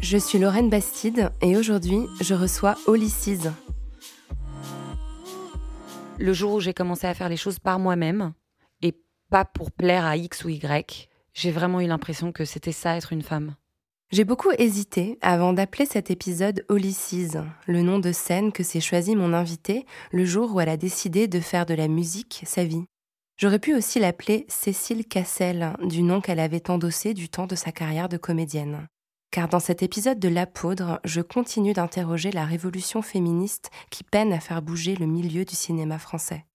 Je suis Lorraine Bastide et aujourd'hui, je reçois Olysses. le jour où j'ai commencé à faire les choses par moi-même et pas pour plaire à X ou Y, j'ai vraiment eu l'impression que c'était ça être une femme. J'ai beaucoup hésité avant d'appeler cet épisode Olysses, le nom de scène que s'est choisi mon invité le jour où elle a décidé de faire de la musique sa vie. J'aurais pu aussi l'appeler Cécile Cassel, du nom qu'elle avait endossé du temps de sa carrière de comédienne. Car dans cet épisode de La Poudre, je continue d'interroger la révolution féministe qui peine à faire bouger le milieu du cinéma français.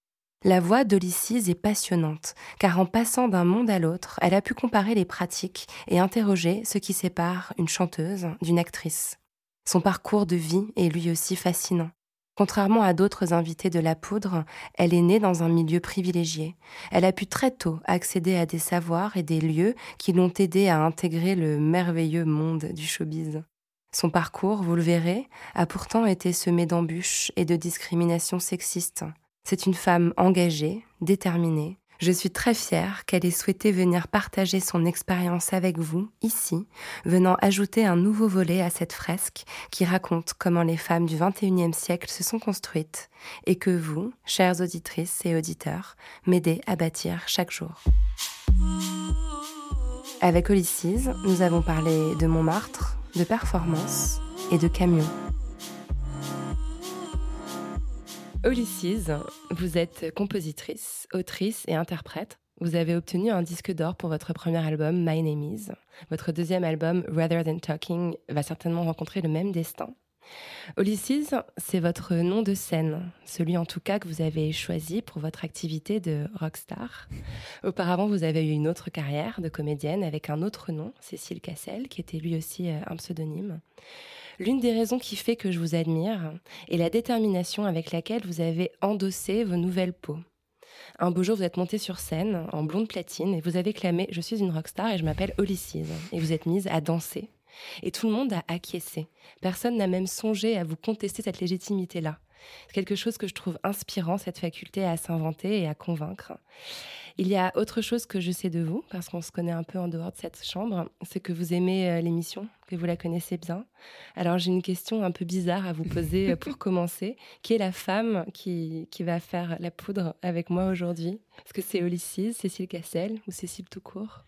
La voix d'Olysses est passionnante, car en passant d'un monde à l'autre, elle a pu comparer les pratiques et interroger ce qui sépare une chanteuse d'une actrice. Son parcours de vie est lui aussi fascinant. Contrairement à d'autres invités de la poudre, elle est née dans un milieu privilégié. Elle a pu très tôt accéder à des savoirs et des lieux qui l'ont aidée à intégrer le merveilleux monde du showbiz. Son parcours, vous le verrez, a pourtant été semé d'embûches et de discriminations sexistes. C'est une femme engagée, déterminée. Je suis très fière qu'elle ait souhaité venir partager son expérience avec vous, ici, venant ajouter un nouveau volet à cette fresque qui raconte comment les femmes du XXIe siècle se sont construites et que vous, chères auditrices et auditeurs, m'aidez à bâtir chaque jour. Avec Olysses, nous avons parlé de Montmartre, de performance et de camion. Olysses, vous êtes compositrice, autrice et interprète. Vous avez obtenu un disque d'or pour votre premier album My Name Is. Votre deuxième album Rather Than Talking va certainement rencontrer le même destin. Olysses, c'est votre nom de scène, celui en tout cas que vous avez choisi pour votre activité de rockstar. Auparavant, vous avez eu une autre carrière de comédienne avec un autre nom, Cécile Cassel, qui était lui aussi euh, un pseudonyme. L'une des raisons qui fait que je vous admire est la détermination avec laquelle vous avez endossé vos nouvelles peaux. Un beau jour, vous êtes montée sur scène en blonde platine et vous avez clamé Je suis une rockstar et je m'appelle Olysses. Et vous êtes mise à danser. Et tout le monde a acquiescé. Personne n'a même songé à vous contester cette légitimité-là. C'est quelque chose que je trouve inspirant, cette faculté à s'inventer et à convaincre. Il y a autre chose que je sais de vous, parce qu'on se connaît un peu en dehors de cette chambre, c'est que vous aimez euh, l'émission, que vous la connaissez bien. Alors j'ai une question un peu bizarre à vous poser euh, pour commencer. Qui est la femme qui, qui va faire la poudre avec moi aujourd'hui? Est-ce que c'est Olysses, Cécile Cassel ou Cécile tout court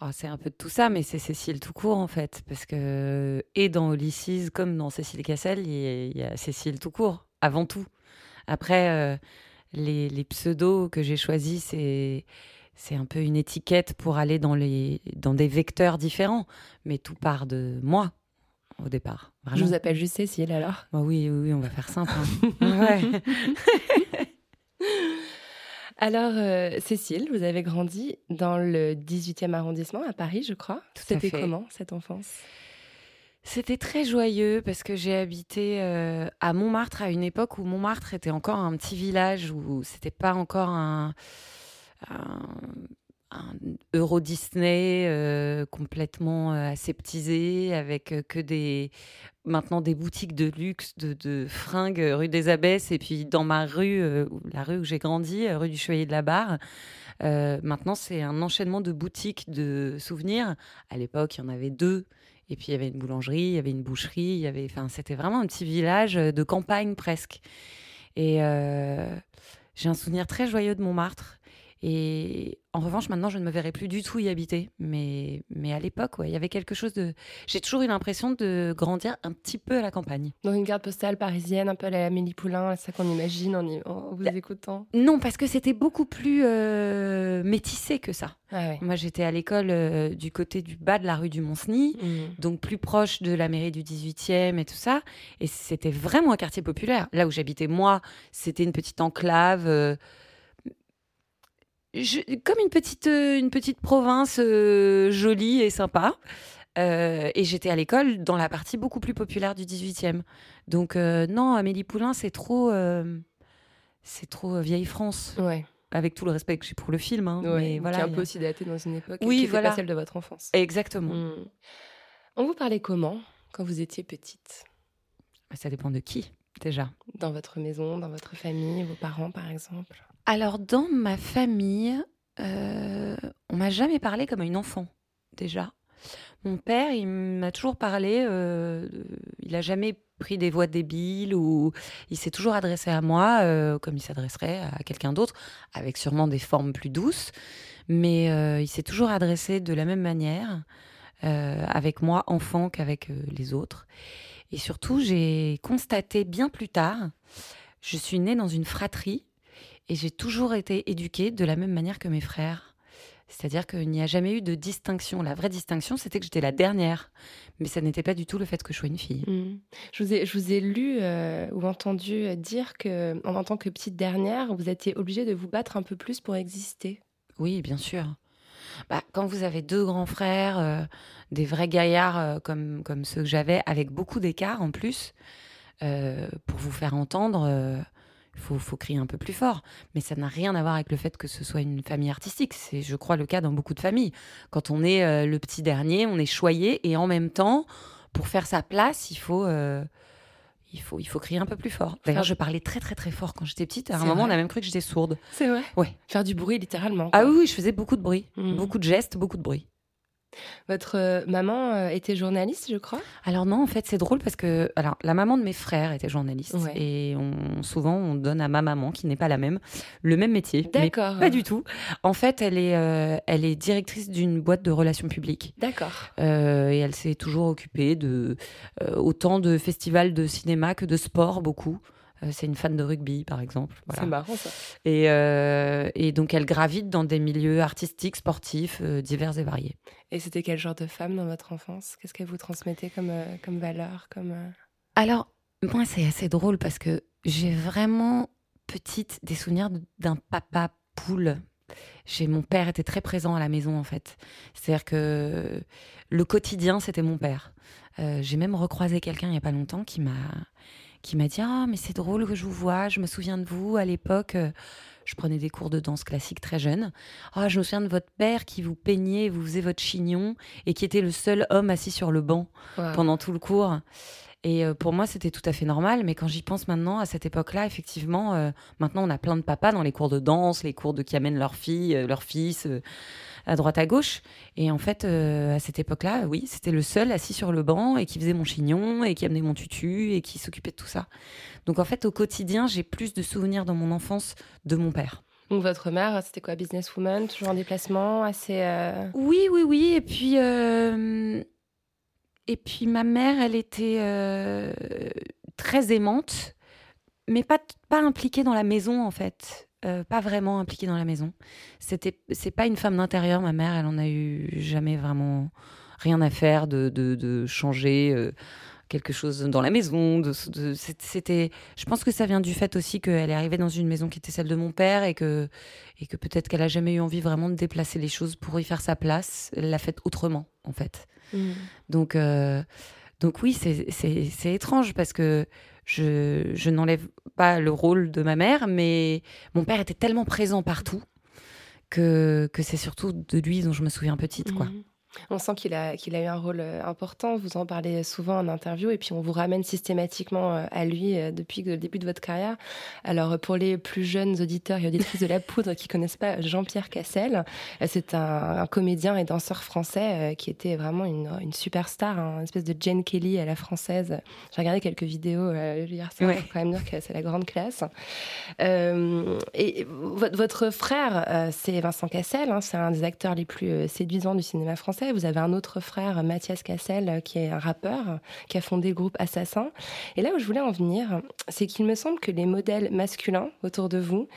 Oh, c'est un peu de tout ça, mais c'est Cécile tout court en fait, parce que et dans Ulysses comme dans Cécile Cassel, il y, a, il y a Cécile tout court avant tout. Après, euh, les, les pseudos que j'ai choisis, c'est c'est un peu une étiquette pour aller dans les dans des vecteurs différents, mais tout part de moi au départ. Je vous appelle juste Cécile alors. Bah oui, oui, oui, on va faire simple. hein. ouais. Alors, euh, Cécile, vous avez grandi dans le 18e arrondissement à Paris, je crois. Tout C'était comment cette enfance? C'était très joyeux parce que j'ai habité euh, à Montmartre à une époque où Montmartre était encore un petit village où c'était pas encore un, un, un Euro Disney euh, complètement euh, aseptisé avec euh, que des maintenant des boutiques de luxe de, fringues rue des Abbesses et puis dans ma rue la rue où j'ai grandi rue du Chevalier de la Barre maintenant c'est un enchaînement de boutiques de souvenirs à l'époque il y en avait deux et puis il y avait une boulangerie, il y avait une boucherie, il y avait, enfin, c'était vraiment un petit village de campagne presque. Et j'ai un souvenir très joyeux de Montmartre. Et en revanche, maintenant, je ne me verrais plus du tout y habiter. Mais, mais à l'époque, ouais, il y avait quelque chose de. J'ai toujours eu l'impression de grandir un petit peu à la campagne. Dans une carte postale parisienne, un peu à la Amélie Poulain, c'est ça qu'on imagine en, y- en vous Bah, écoutant. Non, parce que c'était beaucoup plus euh, métissé que ça. Ah ouais. Moi, j'étais à l'école euh, du côté du bas de la rue du Mont-Cenis. Mm. donc plus proche de la mairie du 18e et tout ça. Et c'était vraiment un quartier populaire. Là où j'habitais moi, c'était une petite enclave, euh, je- comme une petite, euh, une petite province euh, jolie et sympa. Euh, et j'étais à l'école dans la partie beaucoup plus populaire du 18e. Donc euh, non, Amélie Poulain, c'est trop, c'est trop vieille France. Ouais. Avec tout le respect que j'ai pour le film, hein, ouais. mais qui voilà. est un peu a- aussi daté dans une époque Oui, qui voilà. pas celle de votre enfance. Exactement. Mm. On vous parlait comment quand vous étiez petite? Ça dépend de qui déjà. Dans votre maison, dans votre famille, vos parents par exemple Alors, dans ma famille, euh, on m'a jamais parlé comme une enfant, déjà. Mon père, il m'a toujours parlé, euh, il a jamais pris des voix débiles ou il s'est toujours adressé à moi euh, comme il s'adresserait à quelqu'un d'autre, avec sûrement des formes plus douces, mais euh, il s'est toujours adressé de la même manière avec moi, enfant, qu'avec les autres. Et surtout, j'ai constaté bien plus tard, je suis née dans une fratrie et j'ai toujours été éduquée de la même manière que mes frères. C'est-à-dire qu'il n'y a jamais eu de distinction. La vraie distinction, c'était que j'étais la dernière. Mais ça n'était pas du tout le fait que je sois une fille. Mm. Je, vous ai, je vous ai lu euh, ou entendu dire que, en, en tant que petite dernière, vous étiez obligée de vous battre un peu plus pour exister. Oui, bien sûr. Bah, quand vous avez deux grands frères, euh, des vrais gaillards euh, comme, comme ceux que j'avais, avec beaucoup d'écart en plus, euh, pour vous faire entendre, euh, il faut, faut crier un peu plus fort. Mais ça n'a rien à voir avec le fait que ce soit une famille artistique. C'est, je crois, le cas dans beaucoup de familles. Quand on est euh, le petit dernier, on est choyé et en même temps, pour faire sa place, il faut, euh, il faut, il faut crier un peu plus fort. D'ailleurs, je parlais très très très fort quand j'étais petite. À un moment, vrai on a même cru que j'étais sourde. C'est vrai Ouais. Faire du bruit littéralement. Ah oui, oui, je faisais beaucoup de bruit, Mhm. beaucoup de gestes, beaucoup de bruit. Votre euh, maman euh, était journaliste, je crois? Alors non, en fait, c'est drôle parce que alors la maman de mes frères était journaliste Ouais. et on, souvent on donne à ma maman qui n'est pas la même le même métier. D'accord. Pas du tout. En fait, elle est euh, elle est directrice d'une boîte de relations publiques D'accord. Euh, et elle s'est toujours occupée de euh, autant de festivals de cinéma que de sport beaucoup. Euh, c'est une fan de rugby, par exemple. Voilà. C'est marrant ça. Et, euh, et donc, elle gravite dans des milieux artistiques, sportifs, euh, divers et variés. Et c'était quel genre de femme dans votre enfance? Qu'est-ce qu'elle vous transmettait comme, comme valeur comme, Alors, moi, c'est assez drôle parce que j'ai vraiment petite des souvenirs d'un papa poule. J'ai mon père était très présent à la maison en fait. C'est-à-dire que le quotidien c'était mon père. Euh, j'ai même recroisé quelqu'un il y a pas longtemps qui m'a qui m'a dit ah mais c'est drôle que je vous vois. Je me souviens de vous à l'époque. euh, je prenais des cours de danse classique très jeune. Ah, je me souviens de votre père qui vous peignait, vous faisait votre chignon et qui était le seul homme assis sur le banc pendant tout le cours. Et euh, pour moi, c'était tout à fait normal. Mais quand j'y pense maintenant, à cette époque-là, effectivement, euh, maintenant, on a plein de papas dans les cours de danse, les cours de qui amènent leurs filles, euh, leurs fils euh, à droite à gauche. Et en fait, euh, à cette époque-là, oui, c'était le seul assis sur le banc et qui faisait mon chignon et qui amenait mon tutu et qui s'occupait de tout ça. Donc en fait, au quotidien, j'ai plus de souvenirs dans mon enfance de mon père. Donc votre mère, c'était quoi Businesswoman, toujours en déplacement, assez... euh, Oui, oui, oui. Et puis, euh, et puis ma mère, elle était très aimante, mais pas, pas impliquée dans la maison, en fait. Euh, pas vraiment impliquée dans la maison. C'était, c'est pas une femme d'intérieur, ma mère. Elle en a eu jamais vraiment rien à faire de, de, de changer euh, quelque chose dans la maison. De, c'était, je pense que ça vient du fait aussi qu'elle est arrivée dans une maison qui était celle de mon père et que, et que peut-être qu'elle a jamais eu envie vraiment de déplacer les choses pour y faire sa place. Elle l'a fait autrement, en fait. hmm. Donc, euh, donc oui, c'est- étrange parce que je, n'enlève pas le rôle de ma mère, mais mon père était tellement présent partout que, c'est surtout de lui dont je me souviens petite. Quoi. On sent qu'il a, qu'il a eu un rôle euh, important. Vous en parlez souvent en interview et puis on vous ramène systématiquement euh, à lui euh, depuis le début de votre carrière. Alors, pour les plus jeunes auditeurs et auditrices de La Poudre qui connaissent pas Jean-Pierre Cassel, c'est un, comédien et danseur français qui était vraiment une, une superstar, hein, une espèce de Jane Kelly à la française. J'ai regardé quelques vidéos hier soir, ouais. quand même dire que c'est la grande classe. et votre frère, c'est Vincent Cassel, hein, c'est un des acteurs les plus séduisants du cinéma français. Vous avez un autre frère, Mathias Cassel, qui est un rappeur, qui a fondé le groupe Assassin. Et là où je voulais en venir, c'est qu'il me semble que les modèles masculins autour de vous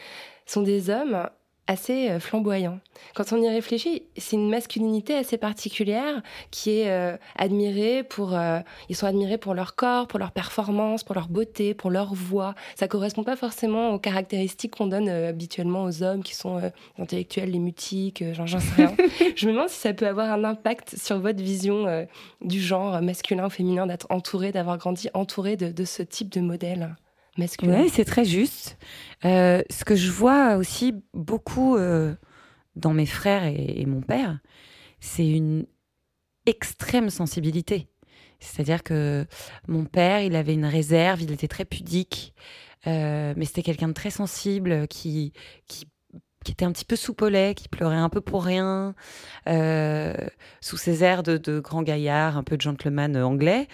sont des hommes assez euh, flamboyant. Quand on y réfléchit, c'est une masculinité assez particulière qui est euh, admirée pour. Euh, ils sont admirés pour leur corps, pour leur performance, pour leur beauté, pour leur voix. Ça correspond pas forcément aux caractéristiques qu'on donne habituellement aux hommes qui sont intellectuels, les mutiques, j'en sais rien. Je me demande si ça peut avoir un impact sur votre vision du genre masculin ou féminin, d'être entouré, d'avoir grandi entouré de, de ce type de modèle. Oui, c'est très juste. Euh, ce que je vois aussi beaucoup euh, dans mes frères et, mon père, c'est une extrême sensibilité. C'est-à-dire que mon père, il avait une réserve, il était très pudique, euh, mais c'était quelqu'un de très sensible qui, qui qui était un petit peu soupolé, qui pleurait un peu pour rien, euh, sous ses airs de, de, grand gaillard, un peu de gentleman anglais.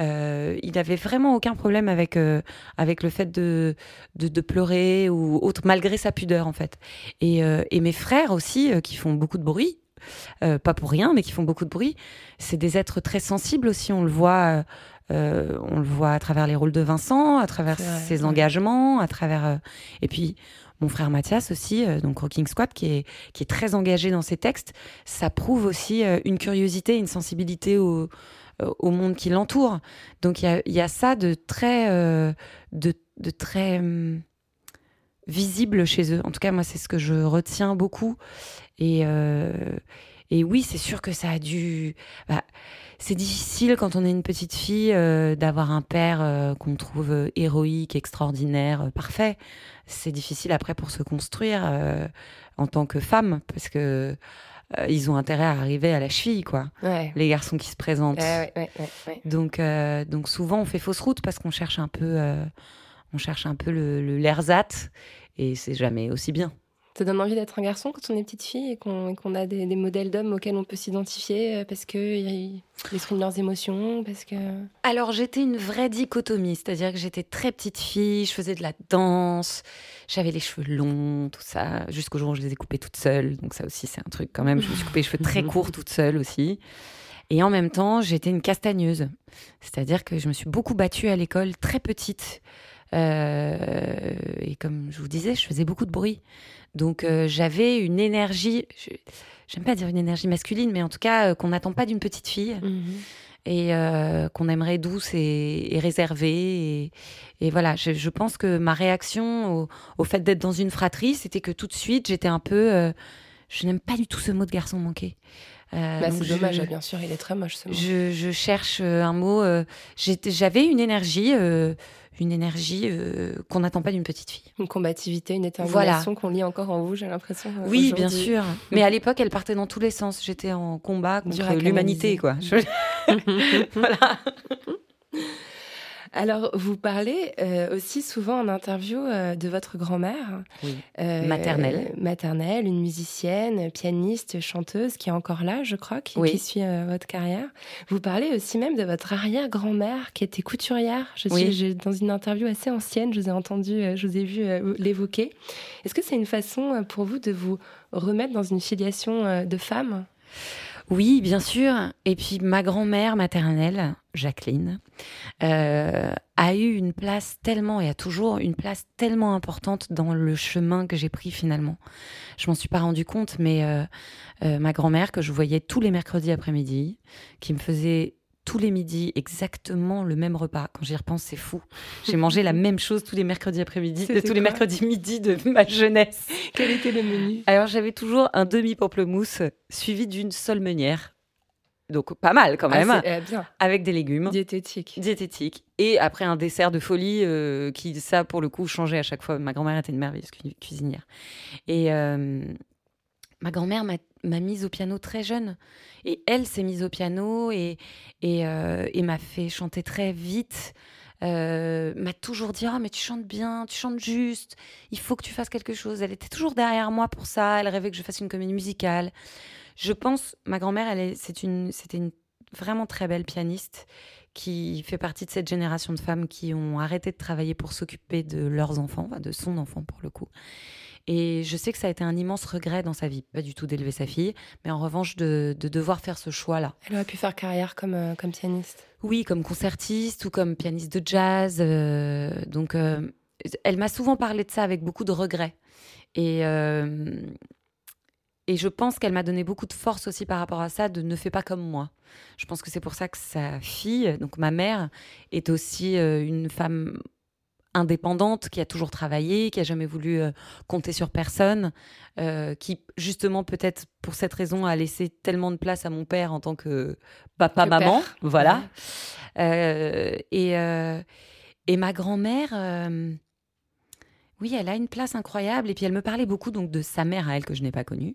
Euh, il n'avait vraiment aucun problème avec, euh, avec le fait de, de, de, pleurer ou autre, malgré sa pudeur en fait. Et, et mes frères aussi, qui font beaucoup de bruit, pas pour rien, mais qui font beaucoup de bruit, c'est des êtres très sensibles aussi, on le voit. on le voit à travers les rôles de Vincent, à travers ses engagements, à travers. et puis, mon frère Mathias aussi, euh, donc Rocking Squad, qui est, qui est très engagé dans ses textes, ça prouve aussi euh, une curiosité, une sensibilité au, euh, au monde qui l'entoure. Donc il y a, ça de très, de, de, très hum, visible chez eux. En tout cas, moi, c'est ce que je retiens beaucoup. Et, et oui, c'est sûr que ça a dû. Bah, c'est difficile quand on est une petite fille d'avoir un père qu'on trouve héroïque, extraordinaire, parfait c'est difficile après pour se construire euh, en tant que femme parce que euh, ils ont intérêt à arriver à la cheville, quoi. Les garçons qui se présentent. donc, euh, donc souvent on fait fausse route parce qu'on cherche un peu, on cherche un peu le, et c'est jamais aussi bien. Ça donne envie d'être un garçon quand on est petite fille et qu'on a des, modèles d'hommes auxquels on peut s'identifier euh, parce qu'ils expriment leurs émotions parce que... Alors j'étais une vraie dichotomie, c'est-à-dire que j'étais très petite fille, je faisais de la danse, j'avais les cheveux longs, tout ça, jusqu'au jour où je les ai coupés toute seule. Donc ça aussi c'est un truc quand même, je me suis coupé les cheveux très courts toute seule aussi. Et en même temps j'étais une castagneuse, c'est-à-dire que je me suis beaucoup battue à l'école très petite. Euh, et comme je vous disais, je faisais beaucoup de bruit. Donc euh, j'avais une énergie, j'aime pas dire une énergie masculine, mais en tout cas euh, qu'on n'attend pas d'une petite fille. Mhm. Et euh, qu'on aimerait douce et, réservée. Et, voilà, je, pense que ma réaction au, fait d'être dans une fratrie, c'était que tout de suite, j'étais un peu. je n'aime pas du tout ce mot de garçon manqué. Bah, c'est dommage, bien sûr, il est très moche ce mot. Je, je cherche un mot. J'avais une énergie une énergie euh, qu'on n'attend pas d'une petite fille. Une combativité, une détermination qu'on lit encore en vous, j'ai l'impression. Euh, oui, bien sûr. Mais à l'époque, elle partait dans tous les sens. J'étais en combat contre l'humanité, quoi. voilà. Alors, vous parlez euh, aussi souvent en interview euh, de votre grand-mère. Euh, maternelle. Maternelle, une musicienne, pianiste, chanteuse qui est encore là, je crois, qui, suit votre carrière. Vous parlez aussi même de votre arrière-grand-mère qui était couturière. Je suis dans une interview assez ancienne, je vous ai entendu, je vous ai vu l'évoquer. Est-ce que c'est une façon pour vous de vous remettre dans une filiation de femme? Oui, bien sûr. Et puis ma grand-mère maternelle, Jacqueline, euh, a eu une place tellement et a toujours une place tellement importante dans le chemin que j'ai pris finalement. Je m'en suis pas rendu compte, mais euh, euh, ma grand-mère que je voyais tous les mercredis après-midi, qui me faisait tous les midis exactement le même repas. Quand j'y repense, c'est fou. J'ai mangé la même chose tous les mercredis après-midi, tous les mercredis midi de ma jeunesse. Quel était le menu? Alors j'avais toujours un demi pamplemousse suivi d'une seule meunière. Donc pas mal quand même, ah, eh, bien. avec des légumes. Diététique. Diététique. Et après un dessert de folie euh, qui, ça pour le coup, changeait à chaque fois. Ma grand-mère était une merveilleuse cuisinière. Et, euh, ma grand-mère m'a mise au piano très jeune. Et elle s'est mise au piano et, et, euh, et m'a fait chanter très vite. Euh, m'a toujours dit ah mais tu chantes bien, tu chantes juste, il faut que tu fasses quelque chose. Elle était toujours derrière moi pour ça. Elle rêvait que je fasse une comédie musicale. Je pense, ma grand-mère, elle c'est une, c'était une vraiment très belle pianiste qui fait partie de cette génération de femmes qui ont arrêté de travailler pour s'occuper de leurs enfants, de son enfant pour le coup. Et je sais que ça a été un immense regret dans sa vie, pas du tout d'élever sa fille, mais en revanche de, de devoir faire ce choix-là. Elle aurait pu faire carrière comme, euh, comme pianiste. Oui, comme concertiste ou comme pianiste de jazz. euh, donc, euh, elle m'a souvent parlé de ça avec beaucoup de regrets. Et, et je pense qu'elle m'a donné beaucoup de force aussi par rapport à ça, de ne fais pas comme moi. Je pense que c'est pour ça que sa fille, donc ma mère, est aussi euh, une femme indépendante, qui a toujours travaillé, qui a jamais voulu euh, compter sur personne, euh, qui justement peut-être pour cette raison a laissé tellement de place à mon père en tant que papa maman, père. voilà. Euh, et et ma grand-mère, oui, elle a une place incroyable. Et puis elle me parlait beaucoup donc de sa mère à elle que je n'ai pas connue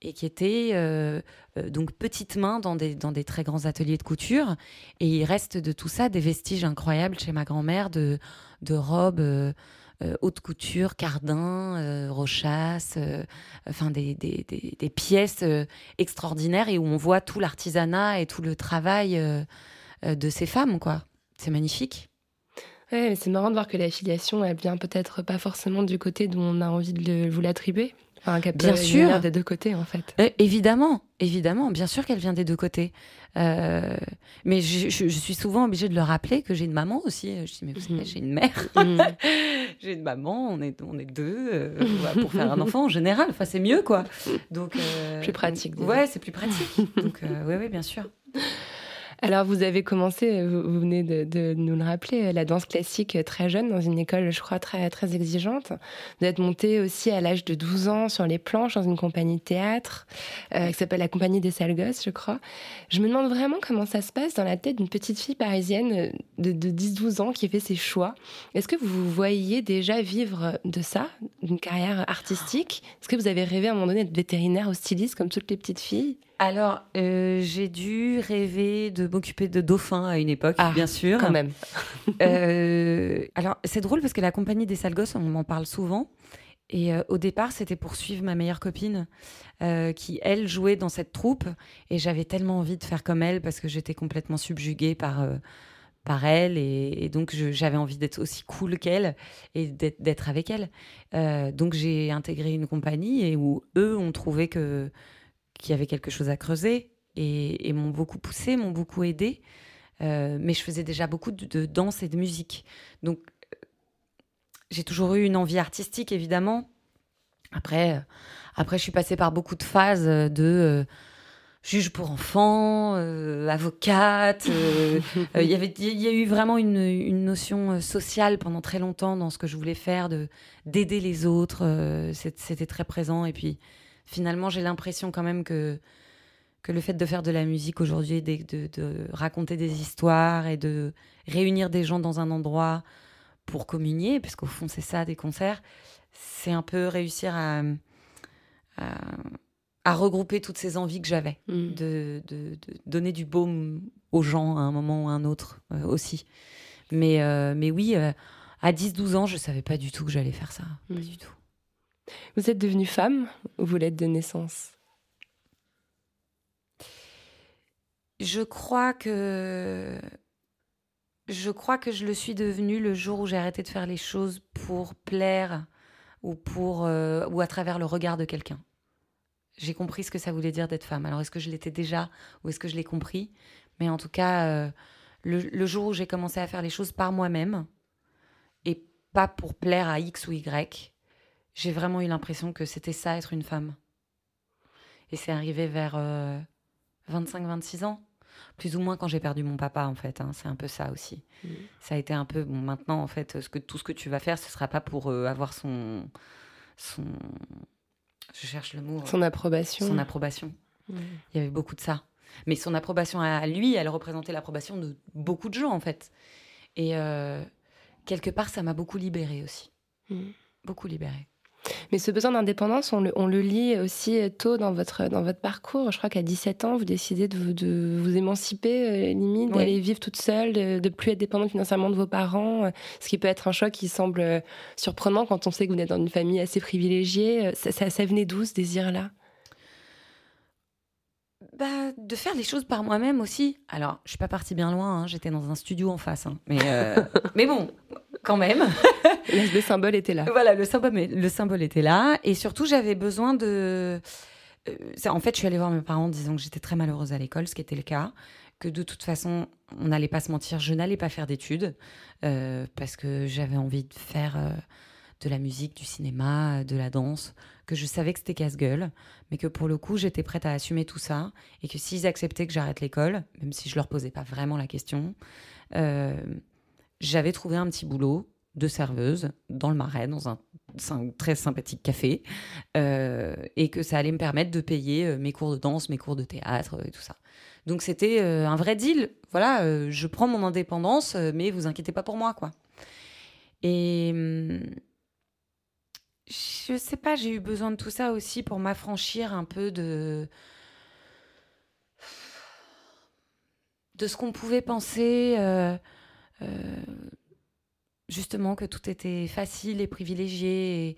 et qui était euh, euh, donc petite main dans des, dans des très grands ateliers de couture. Et il reste de tout ça des vestiges incroyables chez ma grand-mère de, de robes euh, haute couture, cardin, rochasse, enfin des, des, des- des pièces extraordinaires et où on voit tout l'artisanat et tout le travail de ces femmes, quoi. C'est magnifique. Ouais, mais c'est marrant de voir que la filiation, elle vient peut-être pas forcément du côté d'où on a envie de vous l'attribuer. Enfin, Bien sûr. des deux côtés, en fait. Euh, évidemment, évidemment, bien sûr qu'elle vient des deux côtés. Euh, mais je, je- je suis souvent obligée de le rappeler que j'ai une maman aussi. Je dis, mais vous savez, Mhm. j'ai une mère, Mm. j'ai une maman, on est, on est deux euh, pour faire un enfant en général. Enfin, c'est mieux, quoi. Donc, Plus pratique. Ouais, c'est plus pratique. Donc, oui, oui, bien sûr. Alors, vous avez commencé, vous, venez de, nous le rappeler, la danse classique très jeune, dans une école, je crois, très, très exigeante. Vous êtes montée aussi à l'âge de 12 ans sur les planches dans une compagnie de théâtre euh, qui s'appelle la Compagnie des Sales Gosses, je crois. Je me demande vraiment comment ça se passe dans la tête d'une petite fille parisienne de, de 10-12 ans qui fait ses choix. Est-ce que vous vous voyez déjà vivre de ça, d'une carrière artistique? Est-ce que vous avez rêvé à un moment donné d'être vétérinaire ou styliste comme toutes les petites filles? Alors, euh, j'ai dû rêver de m'occuper de dauphins à une époque, Ah, bien sûr. Quand même. Euh, alors, c'est drôle parce que la compagnie des sales gosses, on m'en parle souvent. Et euh, au départ, c'était pour suivre ma meilleure copine euh, qui, elle, jouait dans cette troupe. Et j'avais tellement envie de faire comme elle parce que j'étais complètement subjuguée par, euh, par elle. Et, et donc, j'avais envie d'être aussi cool qu'elle et d'être avec elle. Donc, j'ai intégré une compagnie et où eux ont trouvé que qu'il y avait quelque chose à creuser et, m'ont beaucoup poussé, m'ont beaucoup aidé. Euh, mais je faisais déjà beaucoup de, danse et de musique. Donc, euh, j'ai toujours eu une envie artistique, évidemment. Après, euh, après, je suis passée par beaucoup de phases de juge pour enfants, avocate. Il y a eu vraiment une, une notion sociale pendant très longtemps dans ce que je voulais faire, de d'aider les autres. C'était très présent. Et puis, finalement, j'ai l'impression quand même que que le fait de faire de la musique aujourd'hui, de, de- de raconter des histoires et de réunir des gens dans un endroit pour communier, parce qu'au fond c'est ça des concerts, c'est un peu réussir à, à, à regrouper toutes ces envies que j'avais, Mm. de, de- donner du baume aux gens à un moment ou à un autre euh, aussi. Mais, euh, mais oui, euh, à 10-12 ans, je savais pas du tout que j'allais faire ça, Mm. pas du tout. Vous êtes devenue femme ou vous l'êtes de naissance? Je crois que je crois que je le suis devenue le jour où j'ai arrêté de faire les choses pour plaire ou pour euh, ou à travers le regard de quelqu'un. J'ai compris ce que ça voulait dire d'être femme. Alors est-ce que je l'étais déjà ou est-ce que je l'ai compris? Mais en tout cas, euh, le, le jour où j'ai commencé à faire les choses par moi-même et pas pour plaire à X ou Y, j'ai vraiment eu l'impression que c'était ça être une femme. Et c'est arrivé vers euh, 25-26 ans. Plus ou moins quand j'ai perdu mon papa, en fait. hein. C'est un peu ça aussi. Mhm. Ça a été un peu. Bon, maintenant, en fait, ce que, tout ce que tu vas faire, ce sera pas pour euh, avoir son. son je cherche le mot. Son approbation son approbation. Mm. Il y avait beaucoup de ça. Mais son approbation à lui, elle représentait l'approbation de beaucoup de gens, en fait. Et euh, quelque part, ça m'a beaucoup libérée aussi. Mm. Beaucoup libérée. Mais ce besoin d'indépendance, on le, on le lit aussi tôt dans votre, dans votre parcours. Je crois qu'à 17 ans, vous décidez de vous, de vous émanciper, euh, limite, Oui. d'aller vivre toute seule, de, de plus être dépendante financièrement de vos parents, euh, ce qui peut être un choc qui semble euh, surprenant quand on sait que vous êtes dans une famille assez privilégiée. Euh, Ça, ça, ça venait d'où ce désir-là? Bah, de faire les choses par moi-même aussi. Alors, je suis pas partie bien loin, hein, j'étais dans un studio en face. hein. Mais, euh, mais bon, quand même. Le symbole était là. Voilà, le symbole, le symbole était là. Et surtout, j'avais besoin de. euh, en fait, je suis allée voir mes parents en disant que j'étais très malheureuse à l'école, ce qui était le cas. Que de toute façon, on n'allait pas se mentir, je n'allais pas faire d'études. euh, parce que j'avais envie de faire euh, de la musique, du cinéma, de la danse. Que je savais que c'était casse-gueule. Mais que pour le coup, j'étais prête à assumer tout ça. Et que s'ils acceptaient que j'arrête l'école, même si je leur posais pas vraiment la question, euh, j'avais trouvé un petit boulot de serveuse dans le Marais, dans un, très sympathique café, euh, et que ça allait me permettre de payer euh, mes cours de danse, mes cours de théâtre euh, et tout ça. Donc c'était un vrai deal. Voilà, je prends mon indépendance, mais vous inquiétez pas pour moi, quoi. Et hum, je sais pas, j'ai eu besoin de tout ça aussi pour m'affranchir un peu de de ce qu'on pouvait penser. Justement que tout était facile et privilégié.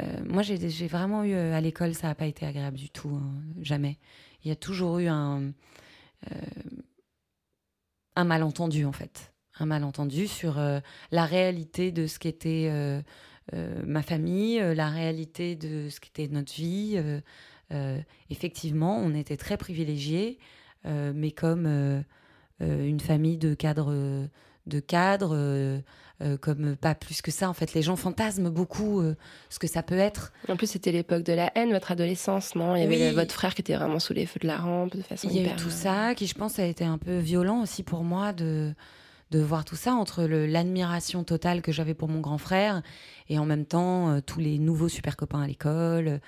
Euh, moi, j'ai vraiment eu euh, à l'école, ça n'a pas été agréable du tout, hein, jamais. Il y a toujours eu un, euh, malentendu, en fait. Un malentendu sur euh, la réalité de ce qu'était euh, euh, ma famille, euh, la réalité de ce qu'était notre vie. euh, euh, effectivement, on était très privilégiés, euh, mais comme euh, euh, une famille de cadres, de cadres euh, euh, comme pas plus que ça. En fait, les gens fantasment beaucoup euh, ce que ça peut être. En plus, c'était l'époque de la haine, votre adolescence, non? Il y avait Oui. votre frère qui était vraiment sous les feux de la rampe de façon Il y a eu tout ça qui, je pense, a été un peu violent aussi pour moi de de voir tout ça entre l'admiration totale que j'avais pour mon grand frère et en même temps euh, tous les nouveaux super copains à l'école.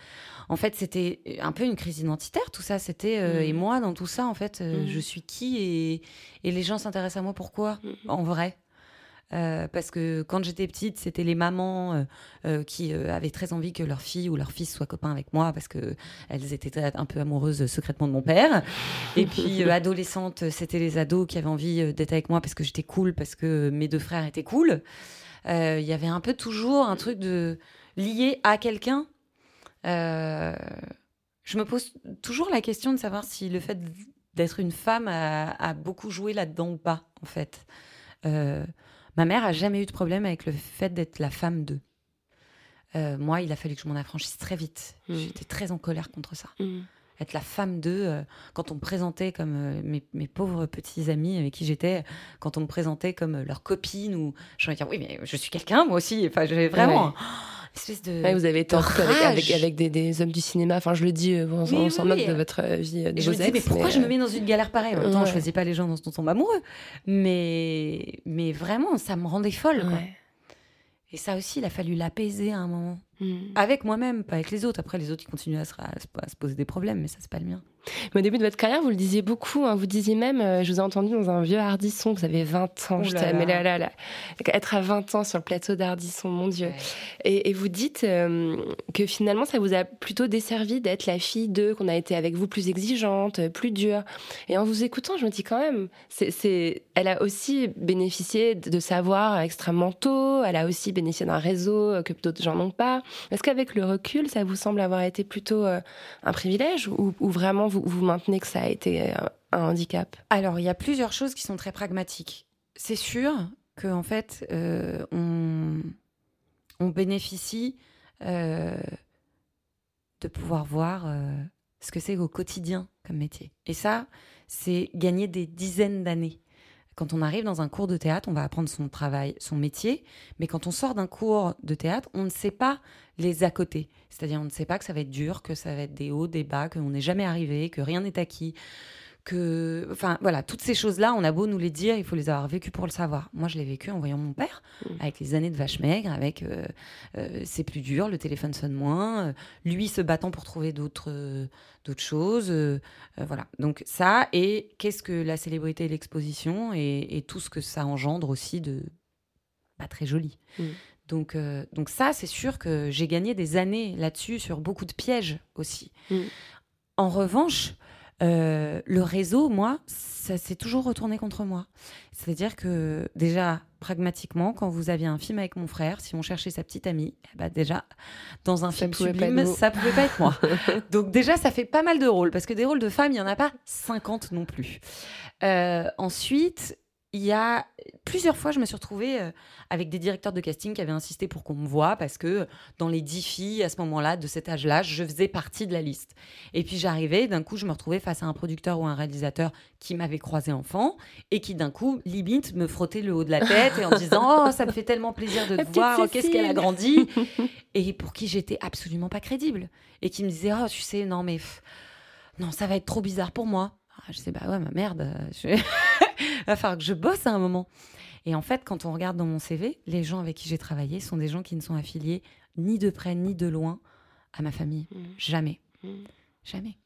En fait, c'était un peu une crise identitaire tout ça. C'était euh, Mhm. et moi dans tout ça en fait, euh, Mhm. je suis qui et et les gens s'intéressent à moi pourquoi? Mhm. en vrai. Euh, parce que quand j'étais petite, c'était les mamans euh, euh, qui avaient très envie que leur fille ou leur fils soit copain avec moi parce que elles étaient un peu amoureuses secrètement de mon père. Et puis adolescente, c'était les ados qui avaient envie d'être avec moi parce que j'étais cool, parce que mes deux frères étaient cool. Il y avait un peu toujours un truc de lié à quelqu'un. Je me pose toujours la question de savoir si le fait d'être une femme a, a beaucoup joué là-dedans ou pas, en fait. Euh, ma mère a jamais eu de problème avec le fait d'être la femme d'eux. Euh, moi, il a fallu que je m'en affranchisse très vite. Mm. J'étais très en colère contre ça mm. Être la femme d'eux. euh, quand on me présentait comme euh, mes, mes pauvres petits amis avec qui j'étais, quand on me présentais comme euh, leur copine, ou je vais dire oui, mais je suis quelqu'un moi aussi. Enfin, j'avais vraiment Ouais. espèce de. Ouais, vous avez couple avec, avec, rage. avec des, des hommes du cinéma. Enfin, je le dis, on, Oui, on s'en oui, moque oui. de votre vie, de je vos me ex. mais pourquoi je me mets dans une galère pareille? Temps, Ouais. je choisis pas les gens dont on tombe amoureux. Mais, mais vraiment, ça me rendait folle. quoi. ouais. Et ça aussi, il a fallu l'apaiser à un moment. Mm. Avec moi-même, pas avec les autres. Après, les autres, ils continuent à se, à se- à se poser des problèmes, mais ça, c'est pas le mien. Mais au début de votre carrière, vous le disiez beaucoup. hein, vous disiez même, euh, je vous ai entendu dans un vieux Hardisson, vous avez 20 ans. Là t'aime, mais là. là, là, là. Être à 20 ans sur le plateau d'Hardisson, mon Dieu. Et, et vous dites euh, que finalement, ça vous a plutôt desservi d'être la fille d'eux, qu'on a été avec vous plus exigeante, euh, plus dure. Et en vous écoutant, je me dis quand même, c'est, elle a aussi bénéficié de de savoir extrêmement tôt, elle a aussi bénéficié d'un réseau que d'autres gens n'ont pas. Est-ce qu'avec le recul, ça vous semble avoir été plutôt euh, un privilège ou, ou vraiment vous, maintenez que ça a été euh, un handicap Alors, il y a plusieurs choses qui sont très pragmatiques. C'est sûr que en fait, euh, on, bénéficie euh, de pouvoir voir ce que c'est au quotidien comme métier. Et ça, c'est gagner des dizaines d'années. Quand on arrive dans un cours de théâtre, on va apprendre son travail, son métier, mais quand on sort d'un cours de théâtre, on ne sait pas les à côté. C'est-à-dire, on ne sait pas que ça va être dur, que ça va être des hauts, des bas, qu'on n'est jamais arrivé, que rien n'est acquis, que, enfin, voilà, toutes ces choses-là, on a beau nous les dire, il faut les avoir vécues pour le savoir. Moi, je l'ai vécu en voyant mon père, Mm. avec les années de vache maigre, avec euh, euh, c'est plus dur, le téléphone sonne moins, euh, lui se battant pour trouver d'autres d'autres choses, voilà. Donc ça, et qu'est-ce que la célébrité et l'exposition, et, et tout ce que ça engendre aussi de pas très joli. Mm. Donc, donc ça, c'est sûr que j'ai gagné des années là-dessus sur beaucoup de pièges aussi. Mm. En revanche, euh, le réseau, moi, ça s'est toujours retourné contre moi. C'est-à-dire que déjà, pragmatiquement, quand vous aviez un film avec mon frère, si on cherchait sa petite amie, eh ben déjà, dans un Ça film sublime, ça pouvait pas être moi. Donc déjà, ça fait pas mal de rôles, parce que des rôles de femmes, il y en a pas 50 non plus. Euh, ensuite, il y a plusieurs fois, je me suis retrouvée euh, avec des directeurs de casting qui avaient insisté pour qu'on me voie parce que dans les dix filles à ce moment-là, de cet âge-là, je faisais partie de la liste. Et puis j'arrivais, d'un coup, je me retrouvais face à un producteur ou un réalisateur qui m'avait croisé enfant et qui d'un coup, limite, me frottait le haut de la tête et en disant Oh, ça me fait tellement plaisir de te voir, oh, qu'est-ce qu'elle a grandi Et pour qui j'étais absolument pas crédible. Et qui me disait Oh, tu sais, non, mais pff, non, ça va être trop bizarre pour moi. Ah, je sais, bah ouais, ma merde, euh, je... va falloir que je bosse à un moment. Et en fait, quand on regarde dans mon CV, les gens avec qui j'ai travaillé sont des gens qui ne sont affiliés ni de près ni de loin à ma famille. Mm. Jamais. Mm. Jamais.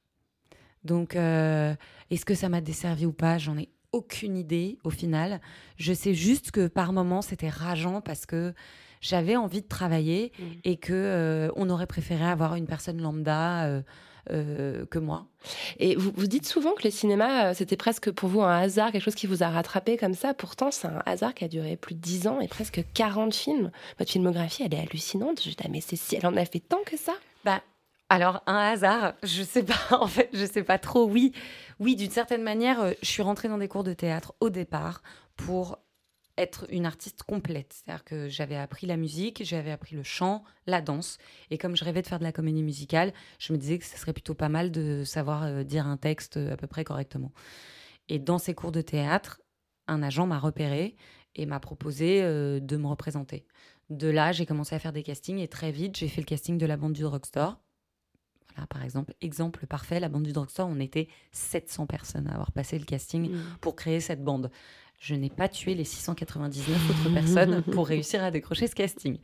Donc, euh, est-ce que ça m'a desservi ou pas? J'en ai aucune idée au final. Je sais juste que par moments, c'était rageant parce que j'avais envie de travailler Mm. et que euh, on aurait préféré avoir une personne lambda euh, que moi. Et vous, dites souvent que le cinéma, euh, c'était presque pour vous un hasard, quelque chose qui vous a rattrapé comme ça. Pourtant, c'est un hasard qui a duré plus de 10 ans et presque 40 films. Votre filmographie, elle est hallucinante. Je dis, ah, mais Cécile, elle en a fait tant que ça Bah, alors, un hasard, je sais pas, en fait, je sais pas trop. Oui, oui, d'une certaine manière, euh, je suis rentrée dans des cours de théâtre au départ pour être une artiste complète. C'est-à-dire que j'avais appris la musique, j'avais appris le chant, la danse. Et comme je rêvais de faire de la comédie musicale, je me disais que ce serait plutôt pas mal de savoir euh, dire un texte euh, à peu près correctement. Et dans ces cours de théâtre, un agent m'a repéré et m'a proposé euh, de me représenter. De là, j'ai commencé à faire des castings et très vite, j'ai fait le casting de la bande du drugstore. Voilà, par exemple, exemple parfait, la bande du drugstore, on était 700 personnes à avoir passé le casting pour créer cette bande. Je n'ai pas tué les 699 autres personnes pour réussir à décrocher ce casting.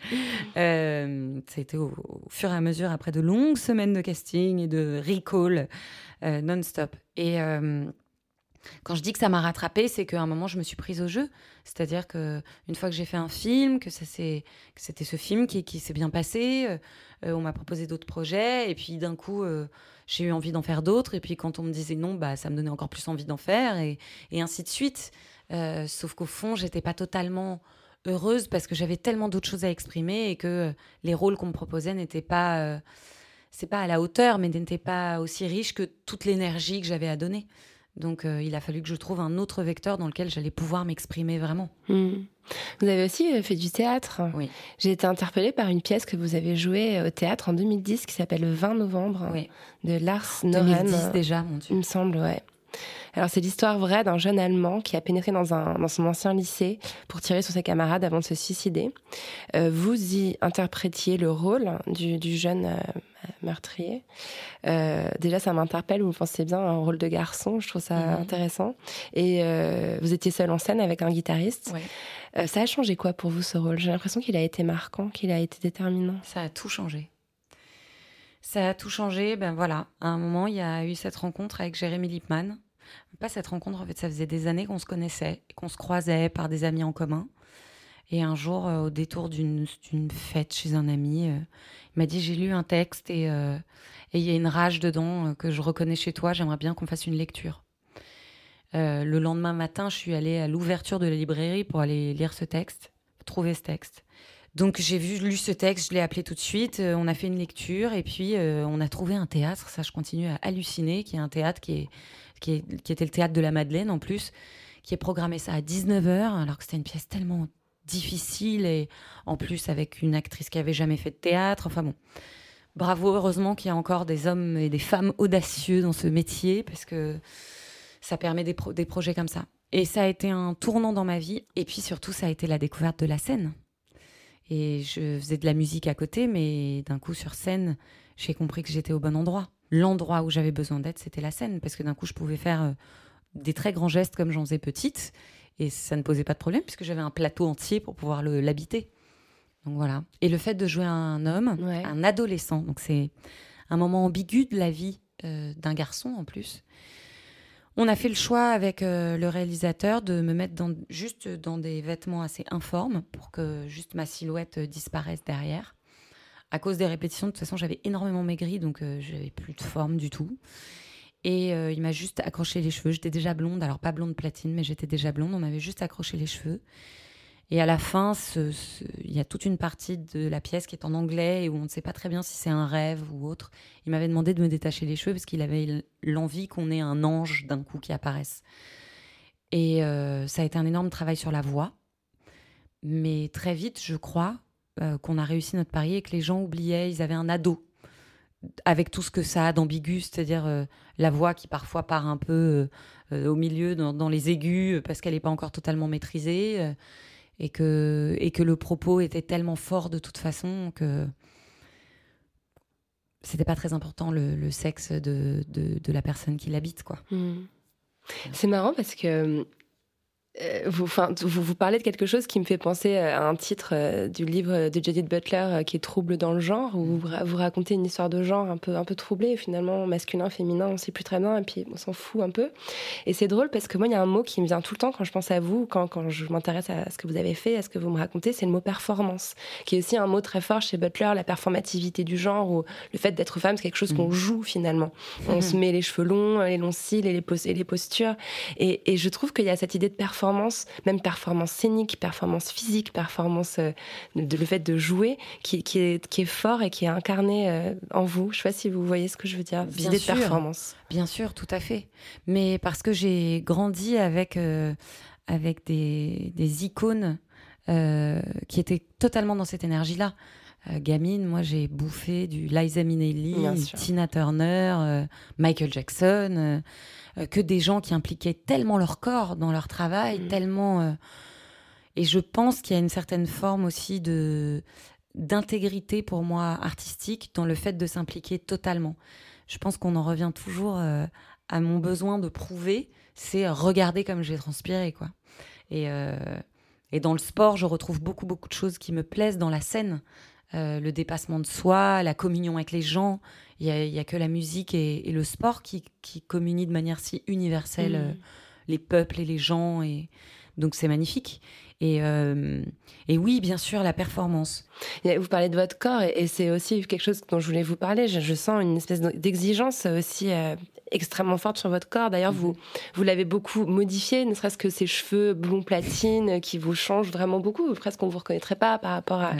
Euh, ça a été au, au fur et à mesure, après de longues semaines de casting et de recall euh, non-stop. Et euh, quand je dis que ça m'a rattrapé, c'est qu'à un moment, je me suis prise au jeu. C'est-à-dire que une fois que j'ai fait un film, que, ça s'est- que c'était ce film qui, qui s'est bien passé, euh, on m'a proposé d'autres projets, et puis d'un coup, j'ai eu envie d'en faire d'autres, et puis quand on me disait non, bah, ça me donnait encore plus envie d'en faire, et, et ainsi de suite. Euh, sauf qu'au fond, j'étais pas totalement heureuse parce que j'avais tellement d'autres choses à exprimer et que euh, les rôles qu'on me proposait n'étaient pas, euh, c'est pas à la hauteur, mais n'étaient pas aussi riches que toute l'énergie que j'avais à donner. Donc, euh, il a fallu que je trouve un autre vecteur dans lequel j'allais pouvoir m'exprimer vraiment. Hmm. Vous avez aussi fait du théâtre. Oui. J'ai été interpellée par une pièce que vous avez jouée au théâtre en 2010 qui s'appelle Le 20 novembre Oui. de Lars Noren. 2010 déjà, mon Il Dieu. me semble, ouais. Alors, c'est l'histoire vraie d'un jeune Allemand qui a pénétré dans, un, dans son ancien lycée pour tirer sur ses camarades avant de se suicider. Euh, vous y interprétiez le rôle du, du jeune euh, meurtrier. Euh, déjà, ça m'interpelle, vous pensez bien un rôle de garçon, je trouve ça Mhm. intéressant. Et vous étiez seul en scène avec un guitariste. Ouais. Ça a changé quoi pour vous ce rôle? J'ai l'impression qu'il a été marquant, qu'il a été déterminant. Ça a tout changé. Ça a tout changé. Ben voilà, à un moment, il y a eu cette rencontre avec Jérémy Lippmann. Pas cette rencontre, en fait, ça faisait des années qu'on se connaissait, qu'on se croisait par des amis en commun. Et un jour, euh, au détour d'une fête chez un ami, euh, il m'a dit J'ai lu un texte et euh, il y a une rage dedans que je reconnais chez toi, j'aimerais bien qu'on fasse une lecture. Le lendemain matin, je suis allée à l'ouverture de la librairie pour aller lire ce texte, trouver ce texte. Donc j'ai vu, lu ce texte, je l'ai appelé tout de suite, on a fait une lecture et puis on a trouvé un théâtre, ça je continue à halluciner, qui est un théâtre qui, est, qui, était le théâtre de la Madeleine en plus, qui est programmé ça à 19h alors que c'était une pièce tellement difficile et en plus avec une actrice qui avait jamais fait de théâtre, enfin bon. Bravo, heureusement qu'il y a encore des hommes et des femmes audacieux dans ce métier parce que ça permet des, des projets comme ça. Et ça a été un tournant dans ma vie et puis surtout ça a été la découverte de la scène. Et je faisais de la musique à côté, mais d'un coup, sur scène, j'ai compris que j'étais au bon endroit. L'endroit où j'avais besoin d'être, c'était la scène, parce que d'un coup, je pouvais faire euh, des très grands gestes comme j'en faisais petite, et ça ne posait pas de problème, puisque j'avais un plateau entier pour pouvoir l'habiter. Donc voilà. Et le fait de jouer un homme, Ouais. un adolescent, donc c'est un moment ambigu de la vie euh, d'un garçon en plus, On a fait le choix avec euh, le réalisateur de me mettre dans, juste dans des vêtements assez informes pour que juste ma silhouette disparaisse derrière. À cause des répétitions, de toute façon, j'avais énormément maigri, donc euh, j'avais plus de forme du tout. Et euh, il m'a juste accroché les cheveux. J'étais déjà blonde, alors pas blonde platine, mais j'étais déjà blonde. On m'avait juste accroché les cheveux. Et à la fin, il y a toute une partie de la pièce qui est en anglais et où on ne sait pas très bien si c'est un rêve ou autre. Il m'avait demandé de me détacher les cheveux parce qu'il avait l'envie qu'on ait un ange d'un coup qui apparaisse. Et euh, ça a été un énorme travail sur la voix. Mais très vite, je crois euh, qu'on a réussi notre pari et que les gens oubliaient, ils avaient un ado avec tout ce que ça a d'ambigu, c'est-à-dire euh, la voix qui parfois part un peu euh, au milieu, dans, les aigus, parce qu'elle n'est pas encore totalement maîtrisée, et, que, et que le propos était tellement fort de toute façon que c'était pas très important le, sexe de, de, la personne qui l'habite, quoi. Hmm. C'est marrant parce que vous, enfin, vous, vous parlez de quelque chose qui me fait penser à un titre euh, du livre de Judith Butler euh, qui est Trouble dans le genre, où vous, ra- vous racontez une histoire de genre un peu, un peu troublée, finalement, masculin, féminin, on sait plus très bien, et puis on s'en fout un peu. Et c'est drôle parce que moi, il y a un mot qui me vient tout le temps quand je pense à vous, quand, quand je m'intéresse à ce que vous avez fait, à ce que vous me racontez, c'est le mot performance, qui est aussi un mot très fort chez Butler, la performativité du genre, ou le fait d'être femme, c'est quelque chose qu'on joue finalement. On se met les cheveux longs, les longs cils et les, pos- et les postures. Et, et je trouve qu'il y a cette idée de performance, même performance scénique, performance physique, performance, euh, de, le fait de jouer, qui, qui, est, qui est fort et qui est incarné euh, en vous. Je sais pas si vous voyez ce que je veux dire. Bien idée sûr. de performance. Bien sûr, tout à fait. Mais parce que j'ai grandi avec, euh, avec des, des icônes euh, qui étaient totalement dans cette énergie-là. Euh, gamine, moi j'ai bouffé du Liza Minnelli. Tina Turner, euh, Michael Jackson, euh, euh, que des gens qui impliquaient tellement leur corps dans leur travail, Mm. tellement. Et je pense qu'il y a une certaine forme aussi de d'intégrité pour moi artistique dans le fait de s'impliquer totalement. Je pense qu'on en revient toujours à mon besoin de prouver, c'est regarder comme j'ai transpiré quoi. Et et dans le sport, je retrouve beaucoup beaucoup de choses qui me plaisent dans la scène. Euh, le dépassement de soi, la communion avec les gens. Il y a, que la musique et, et le sport qui, qui communient de manière si universelle euh, les peuples et les gens. Et donc c'est magnifique. Et, euh, et oui, bien sûr, la performance. Vous parlez de votre corps et, et c'est aussi quelque chose dont je voulais vous parler. Je, je sens une espèce d'exigence aussi euh, extrêmement forte sur votre corps. D'ailleurs, vous, vous l'avez beaucoup modifié, ne serait-ce que ces cheveux blond platine euh, qui vous changent vraiment beaucoup. Presque on ne vous reconnaîtrait pas par rapport à. Ouais.